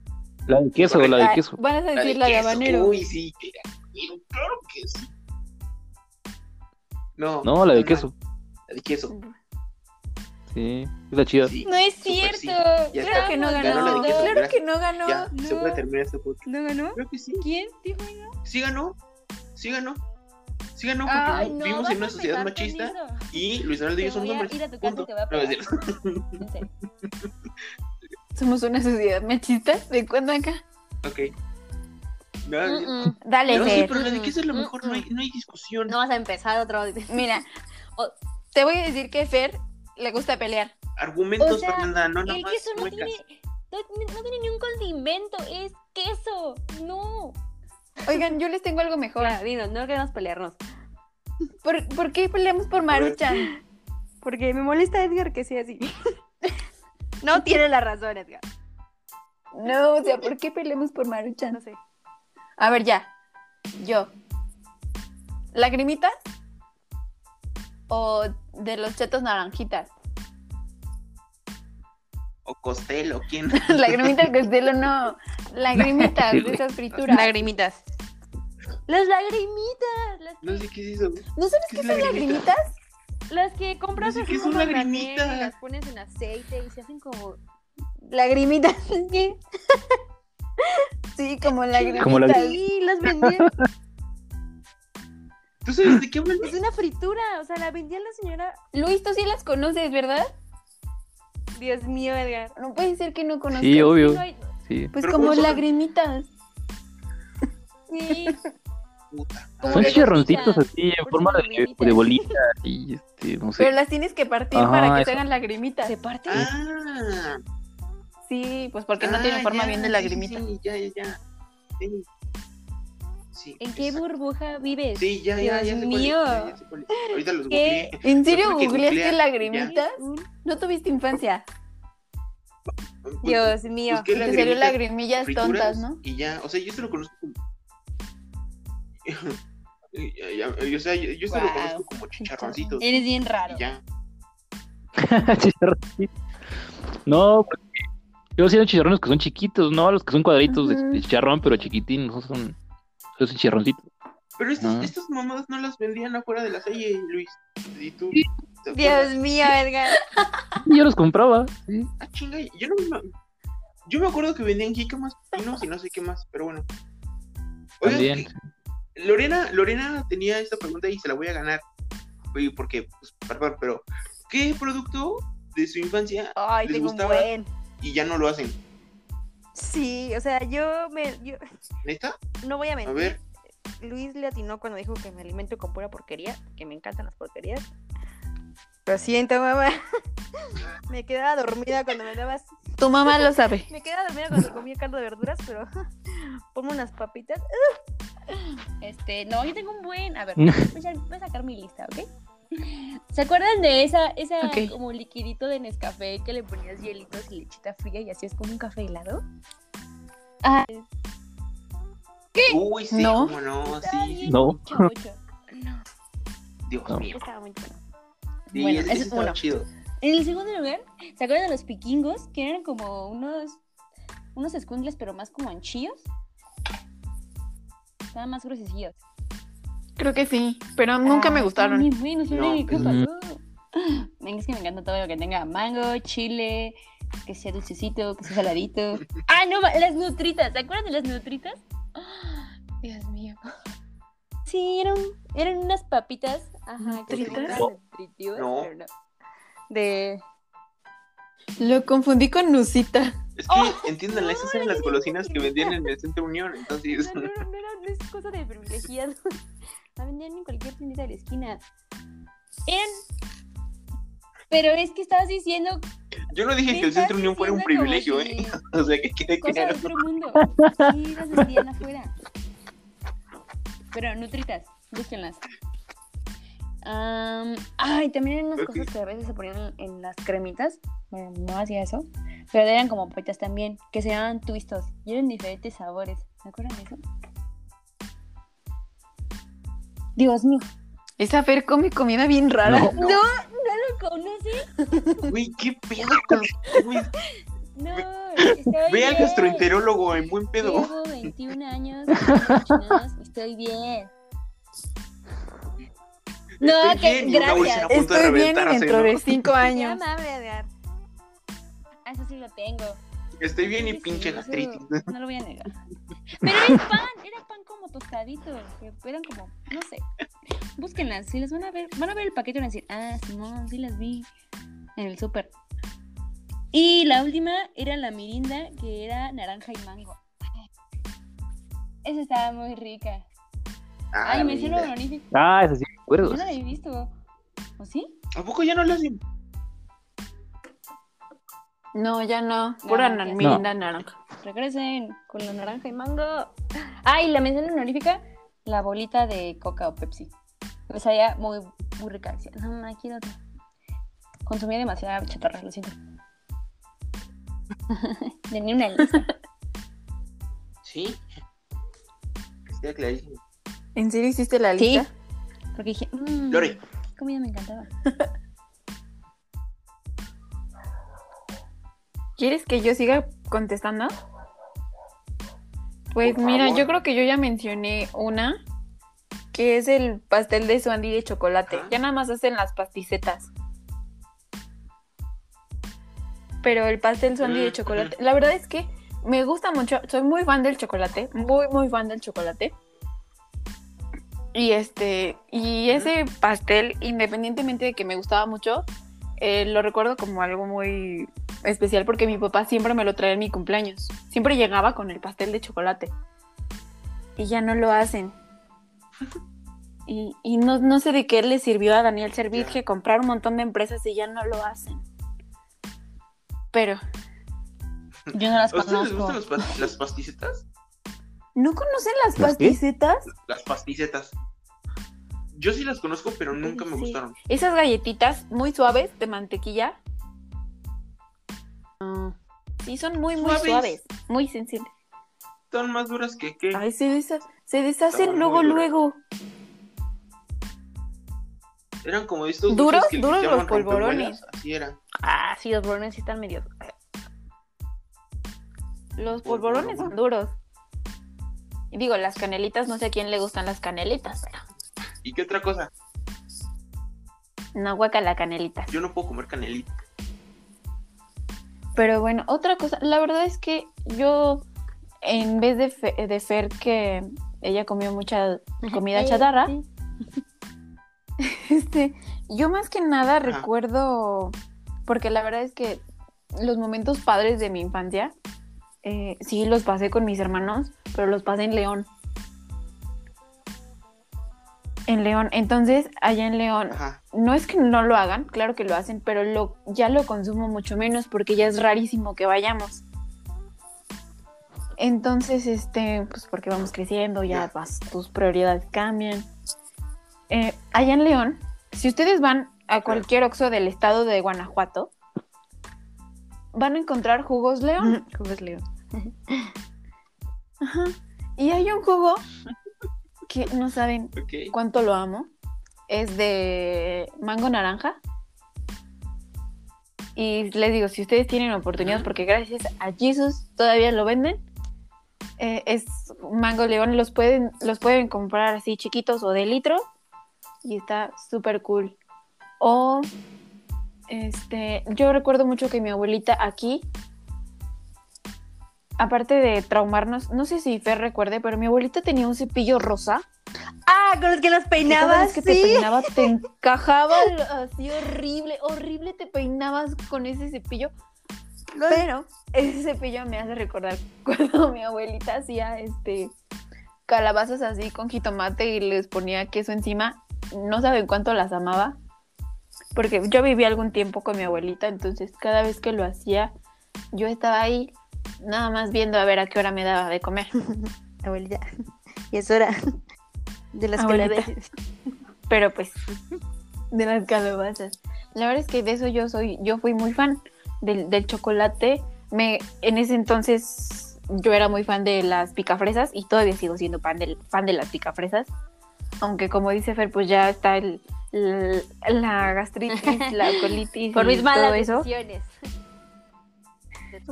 la de queso, la de Ay, queso. Van a la decir la de queso. habanero. Uy, sí, que era habanero, claro que sí. No, No, la de queso. La de queso. Sí, es la chida. Sí. No es cierto. sí. Está. que no Ganó Claro que no ganó. Ya, se No. puede terminar este podcast. ¿No ganó? Creo que sí. ¿Quién dijo no? Sí ganó. Sí ganó. Sí ganó porque Ay, vi- no, vivimos en una sociedad machista y Luis Donaldo y yo somos hombres. ir a tu casa y Punto. te voy a No, es pegar. cierto. [LAUGHS] En serio. Somos una sociedad machista. ¿De cuándo acá? Ok. No, Mm-mm. Dale, no, sí, pero la de queso es la Mm, mejor, mm, no hay, no hay discusión. No vas a empezar otro. Mira, [LAUGHS] te voy a decir que Fer le gusta pelear. Argumentos, O sea, Fernanda, no nada El más queso no muecas. tiene, no, tiene- no tiene ni un condimento, es queso. No. Oigan, yo les tengo algo mejor. Dinos, no queremos pelearnos. ¿Por, por qué peleamos por Maruchan? Porque me molesta Edgar que sea así. [LAUGHS] no tiene la razón, Edgar. No, o sea, ¿por qué peleamos por Maruchan? No sé. A ver, ya. Yo. ¿Lagrimitas? ¿O de los chetos naranjitas? O Costello, ¿quién? [LAUGHS] Lagrimitas Costelo, no. Lagrimitas Sí, de esas frituras. Lagrimitas. Las lagrimitas. Las, No sé qué es eso. ¿No sabes ¿Qué son lagrimita? lagrimitas? las que compras No sé qué son lagrimitas. y las pones en aceite y se hacen como. Lagrimitas. [LAUGHS] ¿Qué? Sí, como lagrimitas. Como la- Sí, las vendían. ¿Tú sabes de qué hablan? es una fritura. O sea, la vendía la señora. Luis, tú sí las conoces, ¿verdad? Dios mío, Edgar. No puede ser que no conozcas. Sí, obvio. No hay- Sí. Pues Pero como lagrimitas. Sí. Puta. Como Son chicharroncitos así, en Por forma de, bolita. de bolita y este, no Pero sé. las tienes que partir Ajá, para que eso. se hagan lagrimitas. ¿Se parte? Ah, Sí, pues porque no ah, tienen forma ya, bien de sí, lagrimita. Sí, ya, ya, ya. Sí. Sí, ¿En qué exacto. burbuja vives? Sí, ya, ya, ya. Dios sé cuál mío. ya, cuál. Ahorita los ¿Qué? googleé. ¿En serio googleaste lagrimitas? ¿No tuviste infancia? Pues, Dios mío. busqué Te salió lagrimitas, lagrimillas frituras, tontas, ¿no? Y ya, o sea, yo se lo conozco como. [LAUGHS] Ya, ya, yo, o sea, yo, yo se lo conozco como chicharroncitos. Eres bien raro. Y ya. [LAUGHS] Chicharroncitos. no, porque yo sí chicharrones que son chiquitos, ¿no? Los que son cuadritos de- Ujú. de chicharrón, pero chiquitín, no son, son chicharroncitos. Pero estas, Ah. estas mamadas no las vendían afuera de la calle, Luis. Y tú. ¿te Dios mío, Edgar. [LAUGHS] Yo los compraba. sí. Ah, chinga, yo no me. Yo me acuerdo que vendían jícamas, pinos y no sé qué más, pero bueno. Oigan, También. Lorena, Lorena tenía esta pregunta y se la voy a ganar. Oye, porque, pues, perdón, pero ¿qué producto de su infancia Ay, ¿Les gustaba? y ya no lo hacen? Sí, o sea, yo me. Yo, ¿Neta? no voy a A mentir. ver. Luis le atinó cuando dijo que me alimento con pura porquería, que me encantan las porquerías. Lo siento, mamá. [LAUGHS] me quedaba dormida cuando me dabas. [LAUGHS] Tu mamá lo sabe. [LAUGHS] Me quedaba dormida cuando comía caldo de verduras, pero ponme unas papitas. Este, no, yo tengo un buen. A ver, voy a, voy a sacar mi lista, ¿ok? ¿Se acuerdan de esa, esa Ok. como liquidito de Nescafé que le ponías hielitos y lechita fría y así es como un café helado? Ah, Uy, sí, No. cómo no, estaba sí. No. No. Dios No. mío. Estaba muy bueno. Sí, Bueno, ese ese sí es estaba uno. chido. En el segundo lugar, ¿se acuerdan de los piquingos? Que eran como unos unos escuincles, pero más como anchillos. Estaban más gruesillos. Creo que sí, pero nunca me Ah, gustaron. buenos, No. hombre, ¿qué Mm. pasó? [GASPS] Venga, es que me encanta todo lo que tenga mango, chile, que sea dulcecito, que sea saladito. [LAUGHS] Ah, no, las nutritas. ¿Se acuerdan de las nutritas? Ah, [GASPS] Dios mío. Sí, eran, eran unas papitas. Ajá, que ¿Nutritas? eran nutritivas, No. pero no. De. Lo confundí con Nusita. Es que, [LAUGHS] entiendan, esas eran las golosinas que vendían en el Centro Unión, entonces... No, no, no, no es cosa de privilegiados. La vendían en cualquier tiendita de la esquina. Eran. Pero es que estabas diciendo Yo no dije que el Centro Unión fuera un privilegio, ¿eh? [LAUGHS] O sea, que quede Cosa de otro mundo. Sí, las vendían afuera. Pero nutritas, búsquenlas. Am, ay, también eran unas cosas que a veces se ponían en, en las cremitas. Bueno, no hacía eso. Pero eran como papitas también, que se llamaban twistos. Y eran diferentes sabores. ¿Se acuerdan de eso? Dios mío. Esa Fer come comida bien rara. No. No. ¿No lo conoces? Güey, qué pedo con los... No. Estoy Ve al gastroenterólogo en buen pedo. Llevo 21 años, 18 años, estoy bien. No, Estoy que bien, gracias. Estoy bien dentro ¿no? de cinco Ya años. amable, Edgar. Ah, Eso sí lo tengo. Estoy bien y pinche gastritis. No lo voy a negar. Pero era pan, era pan como tostadito. Que eran como, no sé. Búsquenlas, si las van a ver, van a ver el paquete y van a decir, ah, Simón, sí las vi en el súper. Y la última era la mirinda, que era naranja y mango. Esa estaba muy rica. Ah, Ay, la me hicieron honorífico. Ah, eso sí, me acuerdo. Yo no la había visto. ¿O sí? ¿A poco ya no lo hacen? No, ya no. Pura No, mirinda naranja. Regresen con la naranja y mango. Ay, la mención honorífica, la bolita de Coca o Pepsi. Me sabía muy, muy rica. Decía, no, no, quiero otra. Consumía demasiada chatarra, lo siento. [LAUGHS] Tenía una lista. Sí. Está clarísimo. ¿En serio hiciste la Sí. lista? Porque dije, mmm, Lore. qué comida me encantaba. [LAUGHS] ¿Quieres que yo siga contestando? Pues Por mira, favor. yo creo que yo ya mencioné una, que es el pastel de suandí de chocolate. Ajá. Ya nada más hacen las pasticetas. Pero el pastel suandí de Mm, chocolate, la verdad es que me gusta mucho, soy muy fan del chocolate, muy muy fan del chocolate. Y este, y ese pastel, independientemente de que me gustaba mucho, eh, lo recuerdo como algo muy especial porque mi papá siempre me lo traía en mi cumpleaños. Siempre llegaba con el pastel de chocolate. Y ya no lo hacen. [LAUGHS] Y, y no, no sé de qué le sirvió a Daniel servir Ya. que comprar un montón de empresas y ya no lo hacen. Pero, Yo no las ¿A ustedes les gustan las pasticetas? ¿no conocen las ¿Las qué? pasticetas? Las pasticetas. Yo sí las conozco, pero nunca me gustaron. Esas galletitas muy suaves de mantequilla. Sí, son muy, muy Suaves. suaves. Muy sensibles. Están más duras que qué. Ay, se, desa- se deshacen luego, luego. Eran como estos Duros, que duros los polvorones. Así eran. Ah, sí, los polvorones sí están medios. Los polvorones son duros. Digo, las canelitas, no sé a quién le gustan las canelitas, pero ¿Y qué otra cosa? no guaca la canelita. Yo no puedo comer canelita. Pero bueno, otra cosa, la verdad es que yo, en vez de, Fe- de Fer, que ella comió mucha comida Eh, chatarra, [LAUGHS] este, yo más que nada Ajá. recuerdo, porque la verdad es que los momentos padres de mi infancia eh, sí los pasé con mis hermanos, pero los pasé en León. En León. Entonces, allá en León, Ajá. no es que no lo hagan, claro que lo hacen, pero lo, ya lo consumo mucho menos porque ya es rarísimo que vayamos. Entonces, este, pues porque vamos creciendo, ya vas, tus prioridades cambian. Eh, allá en León, si ustedes van a cualquier Oxxo del estado de Guanajuato, van a encontrar jugos León. [LAUGHS] Jugos León. Ajá. Y hay un jugo que no saben cuánto lo amo. Es de mango naranja. Y les digo, si ustedes tienen oportunidad, porque gracias a Jesus todavía lo venden, eh, es mango león, los pueden, los pueden comprar así chiquitos o de litro. Y está súper cool. O, este, yo recuerdo mucho que mi abuelita aquí, aparte de traumarnos, no sé si Fer recuerde, pero mi abuelita tenía un cepillo rosa Ah, con los que los que cada peinabas, vez que te sí. peinaba te encajaba [LAUGHS] así horrible, horrible te peinabas con ese cepillo. Pero ese cepillo me hace recordar [LAUGHS] cuando mi abuelita hacía este calabazas así con jitomate y les ponía queso encima. No saben cuánto las amaba. Porque yo viví algún tiempo con mi abuelita, entonces cada vez que lo hacía, yo estaba ahí nada más viendo a ver a qué hora me daba de comer. [LAUGHS] Abuelita. Y es hora de las Abuelita. calabazas. [LAUGHS] pero pues de las calabazas. La verdad es que de eso yo soy, yo fui muy fan del, del chocolate. Me, en ese entonces yo era muy fan de las picafresas y todavía sigo siendo fan, del, fan de las picafresas. Aunque como dice Fer, pues ya está el, el- la gastritis, la [LAUGHS] colitis Por y mis malas todo eso, decisiones.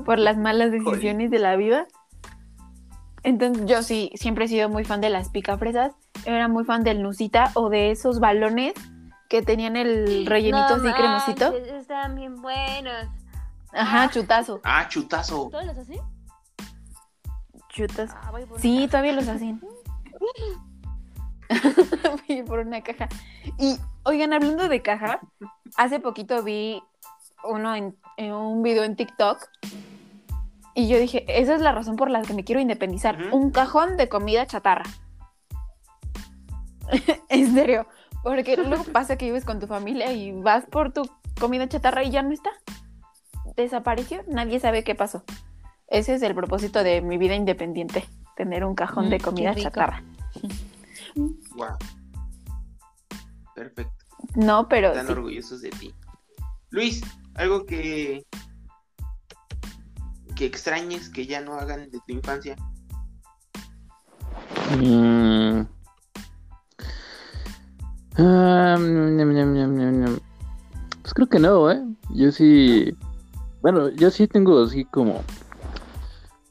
Por las malas [LAUGHS] decisiones de la vida. Entonces yo sí, siempre he sido muy fan de las picafresas. Era muy fan del Nusita o de esos balones que tenían el rellenito No así cremosito. Están bien buenos. Ajá, chutazo. Ah, chutazo. ¿Todos los hacen? Chutazo. Ah, voy por Sí, todavía los hacen. [LAUGHS] Voy por una caja. Y, oigan, hablando de caja, hace poquito vi uno en, en un video en TikTok y yo dije, esa es la razón por la que me quiero independizar. Un cajón de comida chatarra. [LAUGHS] en serio. Porque luego pasa que vives con tu familia y vas por tu comida chatarra y ya no está. Desapareció, nadie sabe qué pasó. Ese es el propósito de mi vida independiente, tener un cajón Mm, de qué comida chatarra. [LAUGHS] Wow. Perfecto. No, pero Están sí. orgullosos de ti. Luis, algo que que extrañes que ya no hagan de tu infancia. Mm. Ah, ñam, ñam. Pues creo que no, ¿eh? Yo sí. Bueno, yo sí tengo así como.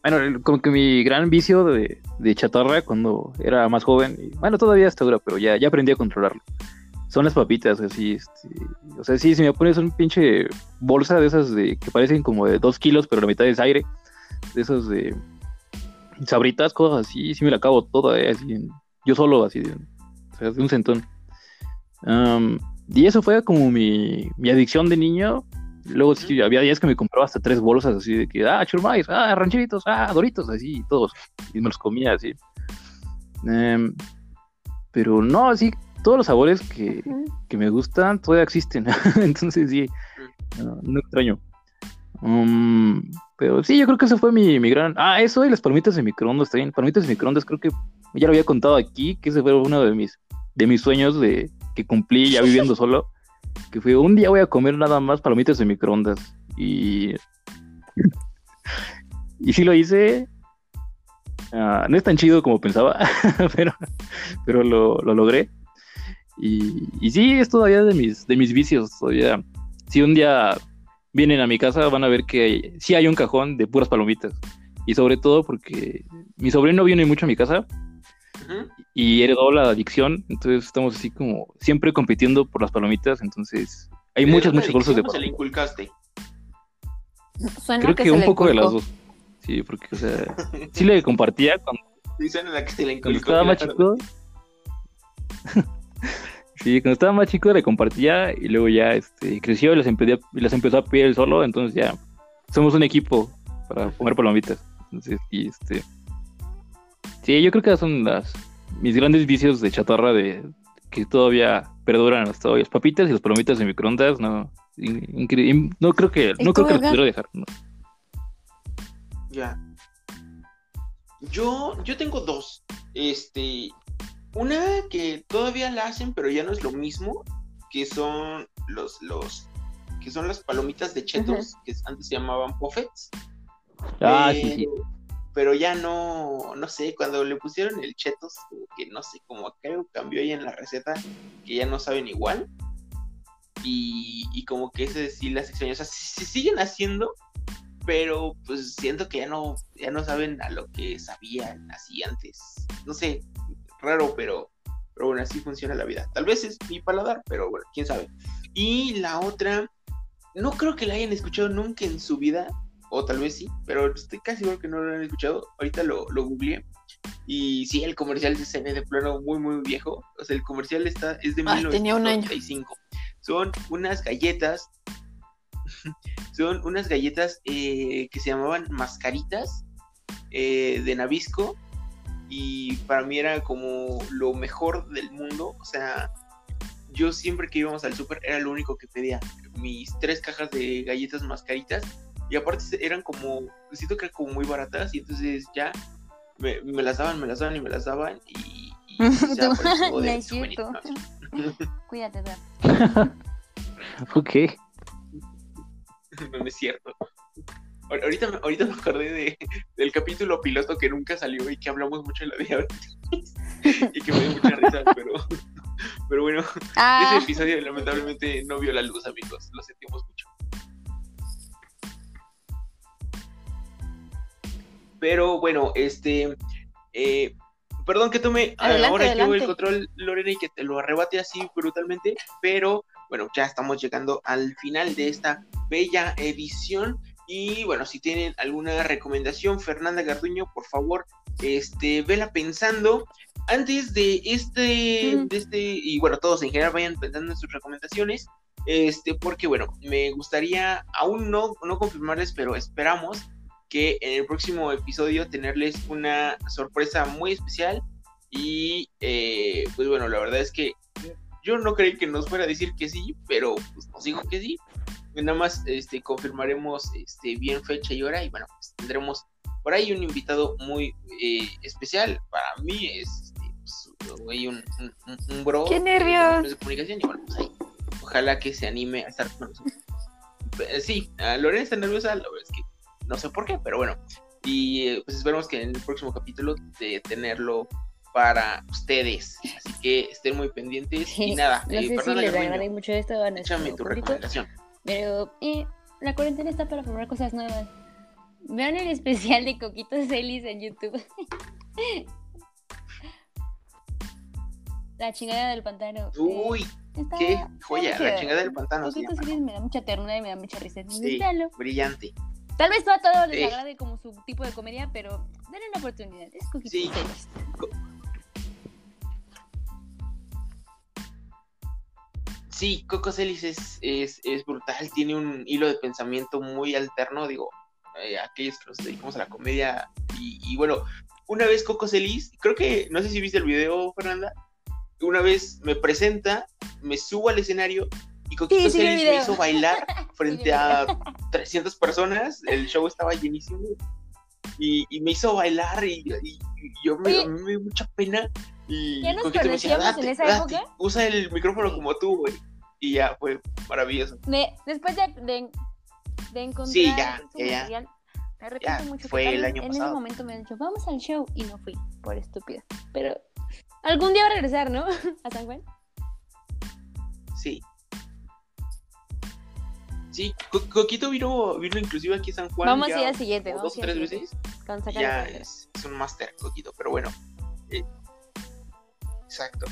Bueno, como que mi gran vicio de, de chatarra cuando era más joven. bueno, todavía está dura, pero ya, ya aprendí a controlarlo. Son las papitas, así. Este, o sea, sí, si me pones un pinche bolsa de esas de que parecen como de dos kilos, pero la mitad es aire. De esas de sabritas, cosas así, sí me la acabo toda, eh, así, en- yo solo, así, de, o sea, de un centón. Y eso fue como mi, mi adicción de niño. Luego sí, había días que me compraba hasta tres bolsas así de que, ah, churmais, ah, rancheritos, ah, doritos, así, todos. Y me los comía así. Em, pero no, así, todos los sabores que, Mm, que me gustan todavía existen. [LAUGHS] Entonces sí, no, no extraño. Um, pero sí, yo creo que ese fue mi, mi gran. Ah, eso y las palomitas de microondas también. Palomitas de microondas, creo que ya lo había contado aquí, que ese fue uno de mis, de mis sueños de que cumplí ya viviendo solo. Que fue un día voy a comer nada más palomitas de microondas. Y. [LAUGHS] y sí lo hice. Ah, no es tan chido como pensaba, [LAUGHS] pero, pero lo, lo logré. Y, y sí, es todavía de mis, de mis vicios. Todavía, si un día vienen a mi casa, van a ver que hay- sí hay un cajón de puras palomitas. Y sobre todo porque mi sobrino viene mucho a mi casa Ujú. y heredó la adicción. Entonces estamos así como siempre compitiendo por las palomitas. Entonces hay ¿De muchas, muchas bolsas de adicción se le palomitas. inculcaste? Suena Creo que, se un le poco de las dos. Sí, porque, o sea, sí le compartía cuando, [LAUGHS] Dicen a la que se le cuando inculcó. estaba más chico. [LAUGHS] sí, cuando estaba más chico le compartía y luego ya este, creció y las, empezó, y las empezó a pedir él solo. Entonces ya somos un equipo para comer palomitas. Entonces, y este. Sí, yo creo que son las mis grandes vicios de chatarra de que todavía perduran hasta hoy. Las papitas y las palomitas de microondas, no. in- incre- no creo que, ¿Y no creo que las pudiera dejar. no. Ya. Yo, yo tengo dos. Este, una que todavía la hacen, pero ya no es lo mismo, que son los, los, que son las palomitas de chetos, que antes se llamaban puffets. Ah, sí, sí. pero- ya no, no sé, cuando le pusieron el chetos, como que no sé, como que algo cambió ahí en la receta, que ya no saben igual. Y, y como que ese sí las extraño. O sea, sí siguen haciendo, pero pues siento que ya no, ya no saben a lo que sabían así antes. No sé, raro, pero, pero bueno, así funciona la vida. Tal vez es mi paladar, pero bueno, quién sabe. Y la otra, no creo que la hayan escuchado nunca en su vida, o tal vez sí, pero estoy casi seguro que no lo han escuchado. Ahorita lo, lo googleé. Y sí, el comercial se ve de plano muy, muy viejo. O sea, el comercial está, es de Ay, tenía un año. 1995. Son unas galletas [LAUGHS] son unas galletas eh, que se llamaban mascaritas eh, de Nabisco y para mí era como lo mejor del mundo. O sea, yo siempre que íbamos al súper era lo único que pedía. Mis tres cajas de galletas mascaritas y aparte eran como, siento que eran como muy baratas y entonces ya me, me las daban, me las daban y me las daban y... y ya, [LAUGHS] por de es juvenil, cierto. [LAUGHS] [LAUGHS] ¿no? Cuídate. Ok. no es cierto. Ahor- Ahorita, me- ahorita me acordé de, del capítulo piloto que nunca salió y que hablamos mucho de la diabetes [LAUGHS] y que me dio mucha risa, pero, pero bueno, Ah, ese episodio lamentablemente no vio la luz, amigos, lo sentimos mucho. Pero bueno, este, eh, perdón que tome Adelante, ahora yo el control, Lorena, y que te lo arrebate así brutalmente, pero bueno, ya estamos llegando al final de esta bella edición. Y bueno, si tienen alguna recomendación, Fernanda Garduño, por favor, este, vela pensando. Antes de este, de este, y bueno, todos en general vayan pensando en sus recomendaciones. Este, porque bueno, me gustaría aún no, no confirmarles, pero esperamos que en el próximo episodio tenerles una sorpresa muy especial. Y eh, pues bueno, la verdad es que yo no creí que nos fuera a decir que sí, pero pues nos dijo que sí. Nada más este, confirmaremos este, bien fecha y hora y bueno, pues tendremos por ahí un invitado muy eh, especial. Para mí es este, pues, un, un, bro ¡Qué nervios! de comunicación y bueno, pues ahí ojalá que se anime a estar con nosotros. Sí, a Lorena está nerviosa, la verdad es que no sé por qué, pero bueno. Y eh, pues esperemos que en el próximo capítulo de tenerlo para ustedes. Así que estén muy pendientes y [LAUGHS] nada. No eh, sé si les mucho esto a nuestro échame tu recomendación. Pero eh, la cuarentena está para probar cosas nuevas. Vean el especial de Coquitos Celis en YouTube. la chingada del pantano. eh, Uy, qué joya, la chingada del pantano. Coquitos. Celis me da mucha ternura y me da mucha risa. Sí, brillante. Tal vez no a todos les agrade como su tipo de comedia, pero denle una oportunidad. Es Coquitos Sí. Celis. Sí, Coco Celis es, es, es brutal, tiene un hilo de pensamiento muy alterno, digo, eh, aquellos que nos dedicamos a la comedia. Y, y bueno, una vez Coco Celis, creo que, no sé si viste el video, Fernanda, una vez me presenta, me subo al escenario y Sí, sí el Celis me hizo bailar [LAUGHS] frente a 300 personas, el show estaba llenísimo. Y, y me hizo bailar y, yo me, Oye. a mí me dio mucha pena. Y ¿Ya nos conocíamos en "Date, esa date, época?" usa el micrófono como tú, güey. Y ya, fue maravilloso. Me- después de, de, de encontrar Sí, ya, su ya, ya. material, me arrepiento Ya, mucho. que fue tal el año en pasado. ese momento me han dicho, vamos al show, y no fui, por estúpida. Pero algún día va a regresar, ¿no? [LAUGHS] A San Juan. Sí. Sí, Co- Coquito vino, vino inclusive aquí a San Juan. Vamos a ir al siguiente, vamos dos o tres veces. Con Ya es un máster, Coquito, pero bueno. Eh, exacto.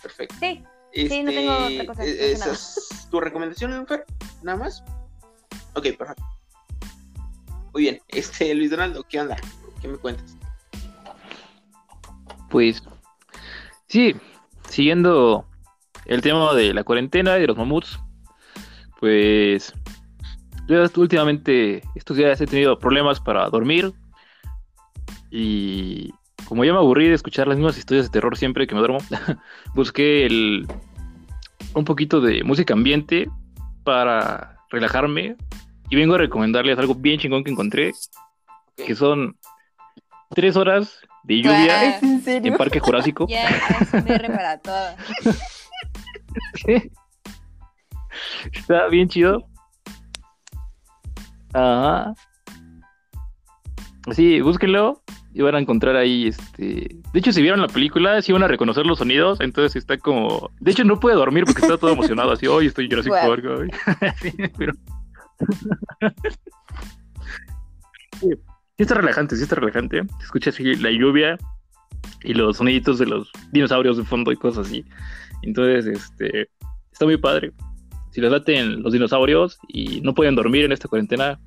Perfecto. Sí, Sí, no tengo otra cosa, sé ¿esa nada. es tu recomendación, Fer? ¿Nada más? Ok, perfecto. Muy bien. Este, Luis Donaldo, ¿qué onda? ¿Qué me cuentas? Pues sí, siguiendo el tema de la cuarentena y de los mamuts, pues yo últimamente estos días he tenido problemas para dormir Y como ya me aburrí de escuchar las mismas historias de terror siempre que me duermo, [LAUGHS] busqué el, un poquito de música ambiente para relajarme. Y vengo a recomendarles algo bien chingón que encontré, que son tres horas de lluvia ¿Es en? Parque Jurásico. [LAUGHS] Ya, ASMR para todo. [LAUGHS] Está bien chido. Ajá. Sí, búsquenlo y van a encontrar ahí, este... De hecho, si vieron la película, sí van a reconocer los sonidos, entonces está como... De hecho, no puede dormir porque está todo emocionado, así, hoy estoy Jurassic Guau. Park, ay". [LAUGHS] Sí, pero... sí, está relajante, sí está relajante. Se escucha así la lluvia y los soniditos de los dinosaurios de fondo y cosas así. Entonces, este... Está muy padre si les laten los dinosaurios y no pueden dormir en esta cuarentena,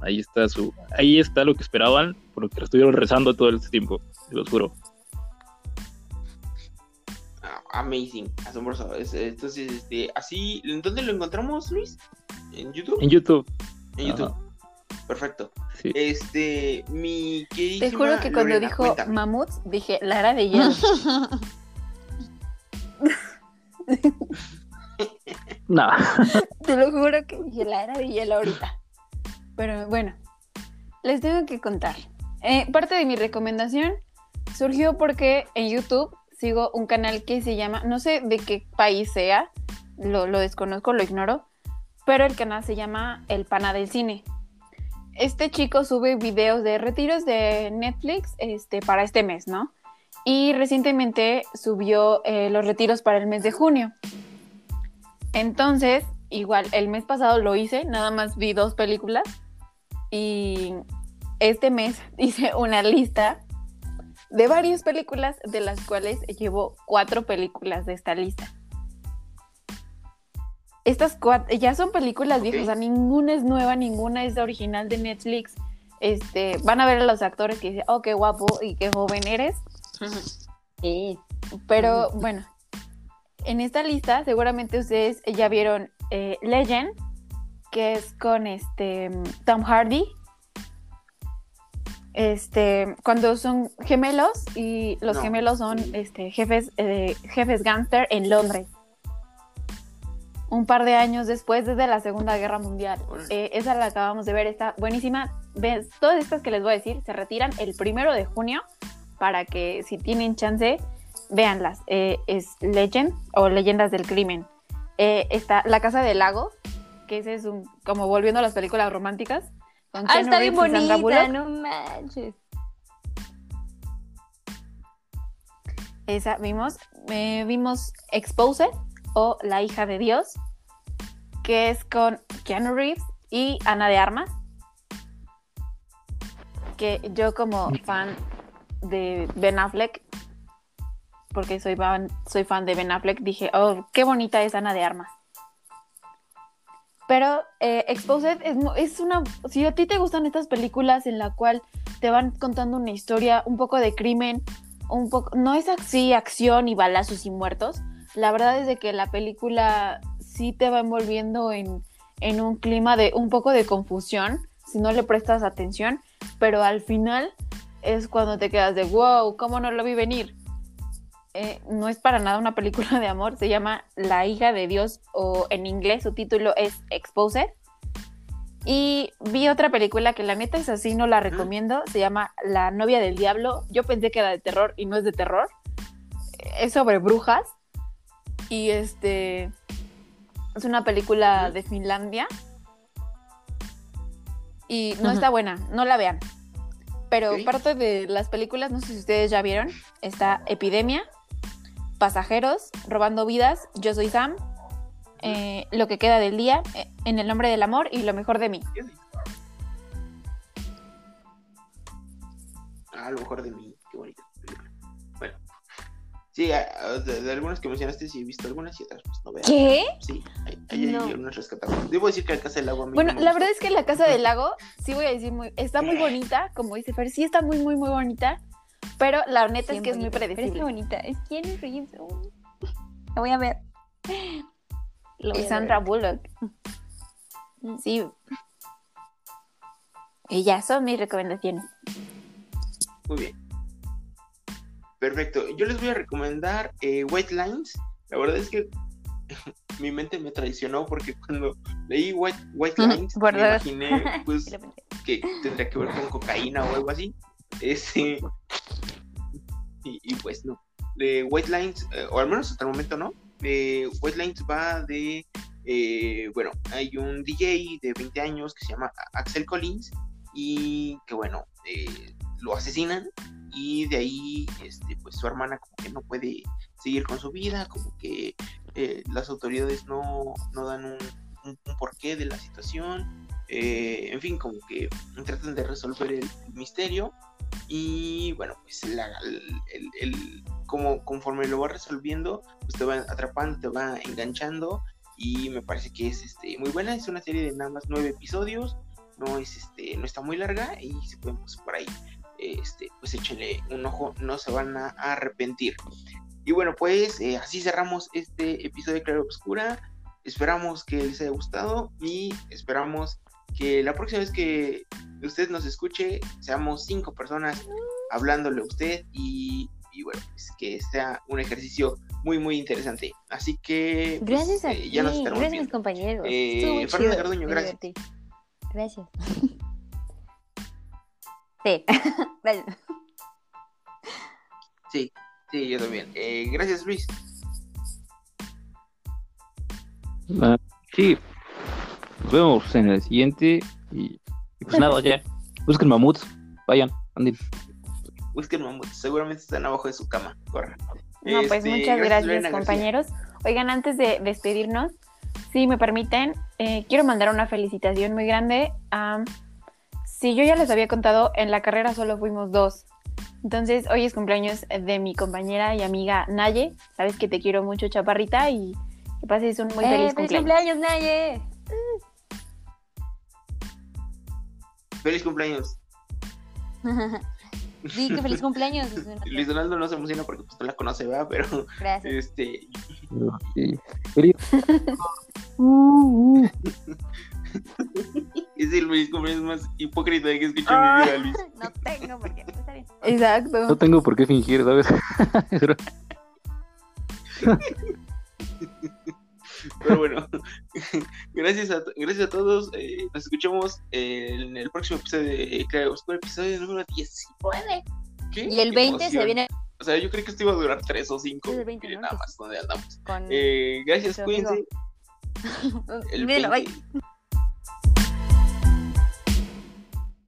ahí está su, ahí está lo que esperaban, por lo que estuvieron rezando todo este tiempo, se los juro. Ah, amazing, asombroso. Es- Entonces, este, así, ¿en dónde lo encontramos, Luis? ¿En YouTube? En YouTube, En YouTube. Perfecto. sí. Este, mi queridísima Te juro que cuando Lorena, dijo cuéntame. mamuts, dije la era de hielo. [LAUGHS] No, [LAUGHS] Te lo juro que dije la era de hielo ahorita. Pero bueno, les tengo que contar. Eh, parte de mi recomendación surgió porque en YouTube sigo un canal que se llama, no sé de qué país sea, lo, desconozco, lo ignoro, pero el canal se llama El Pana del Cine. Este chico sube videos de retiros de Netflix este, para este mes, ¿no? Y recientemente subió eh, los retiros para el mes de junio. Entonces, igual, el mes pasado lo hice, nada más vi dos películas y este mes [LAUGHS] hice una lista de varias películas, de las cuales llevo cuatro películas de esta lista. Estas cuatro ya son películas viejas, o sea, ninguna es nueva, ninguna es original de Netflix. Este, van a ver a los actores que dicen, oh, qué guapo y qué joven eres. [LAUGHS] Sí. Pero bueno, en esta lista seguramente ustedes ya vieron eh, Legend, que es con este Tom Hardy. Este, cuando son gemelos y los No. gemelos son este, jefes, eh, jefes gángster en Londres. Un par de años después, desde la Segunda Guerra Mundial. Eh, esa la acabamos de ver, está buenísima. Ves, todas estas que les voy a decir se retiran el primero de junio para que si tienen chance, véanlas. Eh, es Legend o Leyendas del Crimen. Eh, está La Casa del Lago, que ese es un, como volviendo a las películas románticas. con Ah, Keanu está bien Reeves bonita, no manches. Esa vimos. Eh, vimos Exposed o La hija de Dios, que es con Keanu Reeves y Ana de Armas. Que yo como fan de Ben Affleck, porque soy fan, soy fan de Ben Affleck, dije, oh, qué bonita es Ana de Armas. Pero eh, Exposed es, es una... Si a ti te gustan estas películas en la cual te van contando una historia, un poco de crimen, un poco, no es así acción y balazos y muertos. La verdad es de que la película sí te va envolviendo en, en un clima de un poco de confusión si no le prestas atención, pero al final es cuando te quedas de wow, ¿cómo no lo vi venir? Eh, no es para nada una película de amor, se llama La hija de Dios o en inglés su título es Exposed. Y vi otra película que la neta es así, no la recomiendo. Se llama La novia del diablo. Yo pensé que era de terror y no es de terror. Es sobre brujas. Y este. Es una película de Finlandia. Y no está buena, no la vean. Pero Ok. parte de las películas, no sé si ustedes ya vieron, está Epidemia, Pasajeros, Robando Vidas, Yo Soy Sam, eh, Lo que queda del día, eh, En el nombre del amor y Lo mejor de mí. Ah, a lo mejor de mí, qué película. Bueno. Sí, de, de algunas que mencionaste sí he visto algunas y otras pues no veo. ¿Qué? Sí, hay, hay, hay No. algunas rescatables. Debo decir que la casa del agua a mí Bueno, no la verdad es que la Casa del [LAUGHS] Lago, sí voy a decir, muy, está muy bonita, como dice Fer, sí está muy, muy, muy bonita, pero la neta es que es muy bonita, pero predecible. Es bonita. Es Keanu Reeves. La voy a ver. Lo voy Y a Sandra ver. Bullock. Mm. Sí. Y ya son mis recomendaciones. Muy bien. Perfecto. Yo les voy a recomendar eh, White Lines. La verdad es que [LAUGHS] mi mente me traicionó porque cuando leí White, White Lines me imaginé [LAUGHS] pues que tendría que ver con cocaína o algo así. Este, y, pues no. De White Lines, eh, o al menos hasta el momento no. De White Lines va de, eh, bueno, hay un DJ de 20 años que se llama Axel Collins y que bueno, eh, lo asesinan y de ahí, este, pues su hermana como que no puede seguir con su vida, como que eh, las autoridades no, no dan un, un- un porqué de la situación eh, en fin, como que tratan de resolver el misterio y bueno, pues el, el- como conforme lo va resolviendo, pues te va atrapando, te va enganchando y me parece que es este muy buena, es una serie de nada más nueve episodios, no es este, no está muy larga y si pueden pues por ahí, este, pues échenle un ojo, no se van a arrepentir. Y bueno, pues eh, así cerramos este episodio de Claro Obscura. Esperamos que les haya gustado y esperamos que la próxima vez que usted nos escuche seamos cinco personas hablándole a usted y, y bueno, pues que sea un ejercicio muy muy interesante. Así que pues, Gracias a eh, ti, ya nos gracias a mis viendo. compañeros. Eh, Fernanda chido, Carduño, gracias. Gracias. [LAUGHS] Sí, [LAUGHS] gracias. Sí, sí, yo también. Eh, gracias Luis. Ah, sí. Nos vemos en el siguiente. Y, y pues nada, ya. Busquen mamuts. Vayan, anden. Busquen mamuts, seguramente están abajo de su cama. Corra. No, pues Este, muchas gracias, García. compañeros. Oigan, antes de despedirnos, si me permiten, eh, quiero mandar una felicitación muy grande. a si yo ya les había contado, en la carrera solo fuimos dos. Entonces, hoy es cumpleaños de mi compañera y amiga Naye. Sabes que te quiero mucho, chaparrita, y que pases un muy Eh, feliz ¡Feliz cumpleaños. cumpleaños, Naye! Feliz cumpleaños. [LAUGHS] Di que feliz cumpleaños. Luis Donaldo no se emociona porque pues no la conoce, ¿verdad? Pero Gracias. este Sí. Feliz- [LAUGHS] es el feliz cumpleaños más hipócrita que he escuchado en mi vida, Luis. [LAUGHS] No tengo por qué. Está bien. Exacto. No tengo por qué fingir, ¿sabes? Pero- bueno, [LAUGHS] gracias a, gracias a todos. eh, nos escuchamos en el próximo episodio de Claro Oscuro, episodio número 19. ¿Qué? Y el Qué 20 se viene O sea, yo creí que esto iba a durar 3 o 5. Es el 20, ¿no? Nada Que más, donde andamos. con. Eh, gracias, cuídense. [LAUGHS] El Míralo, 20. bye.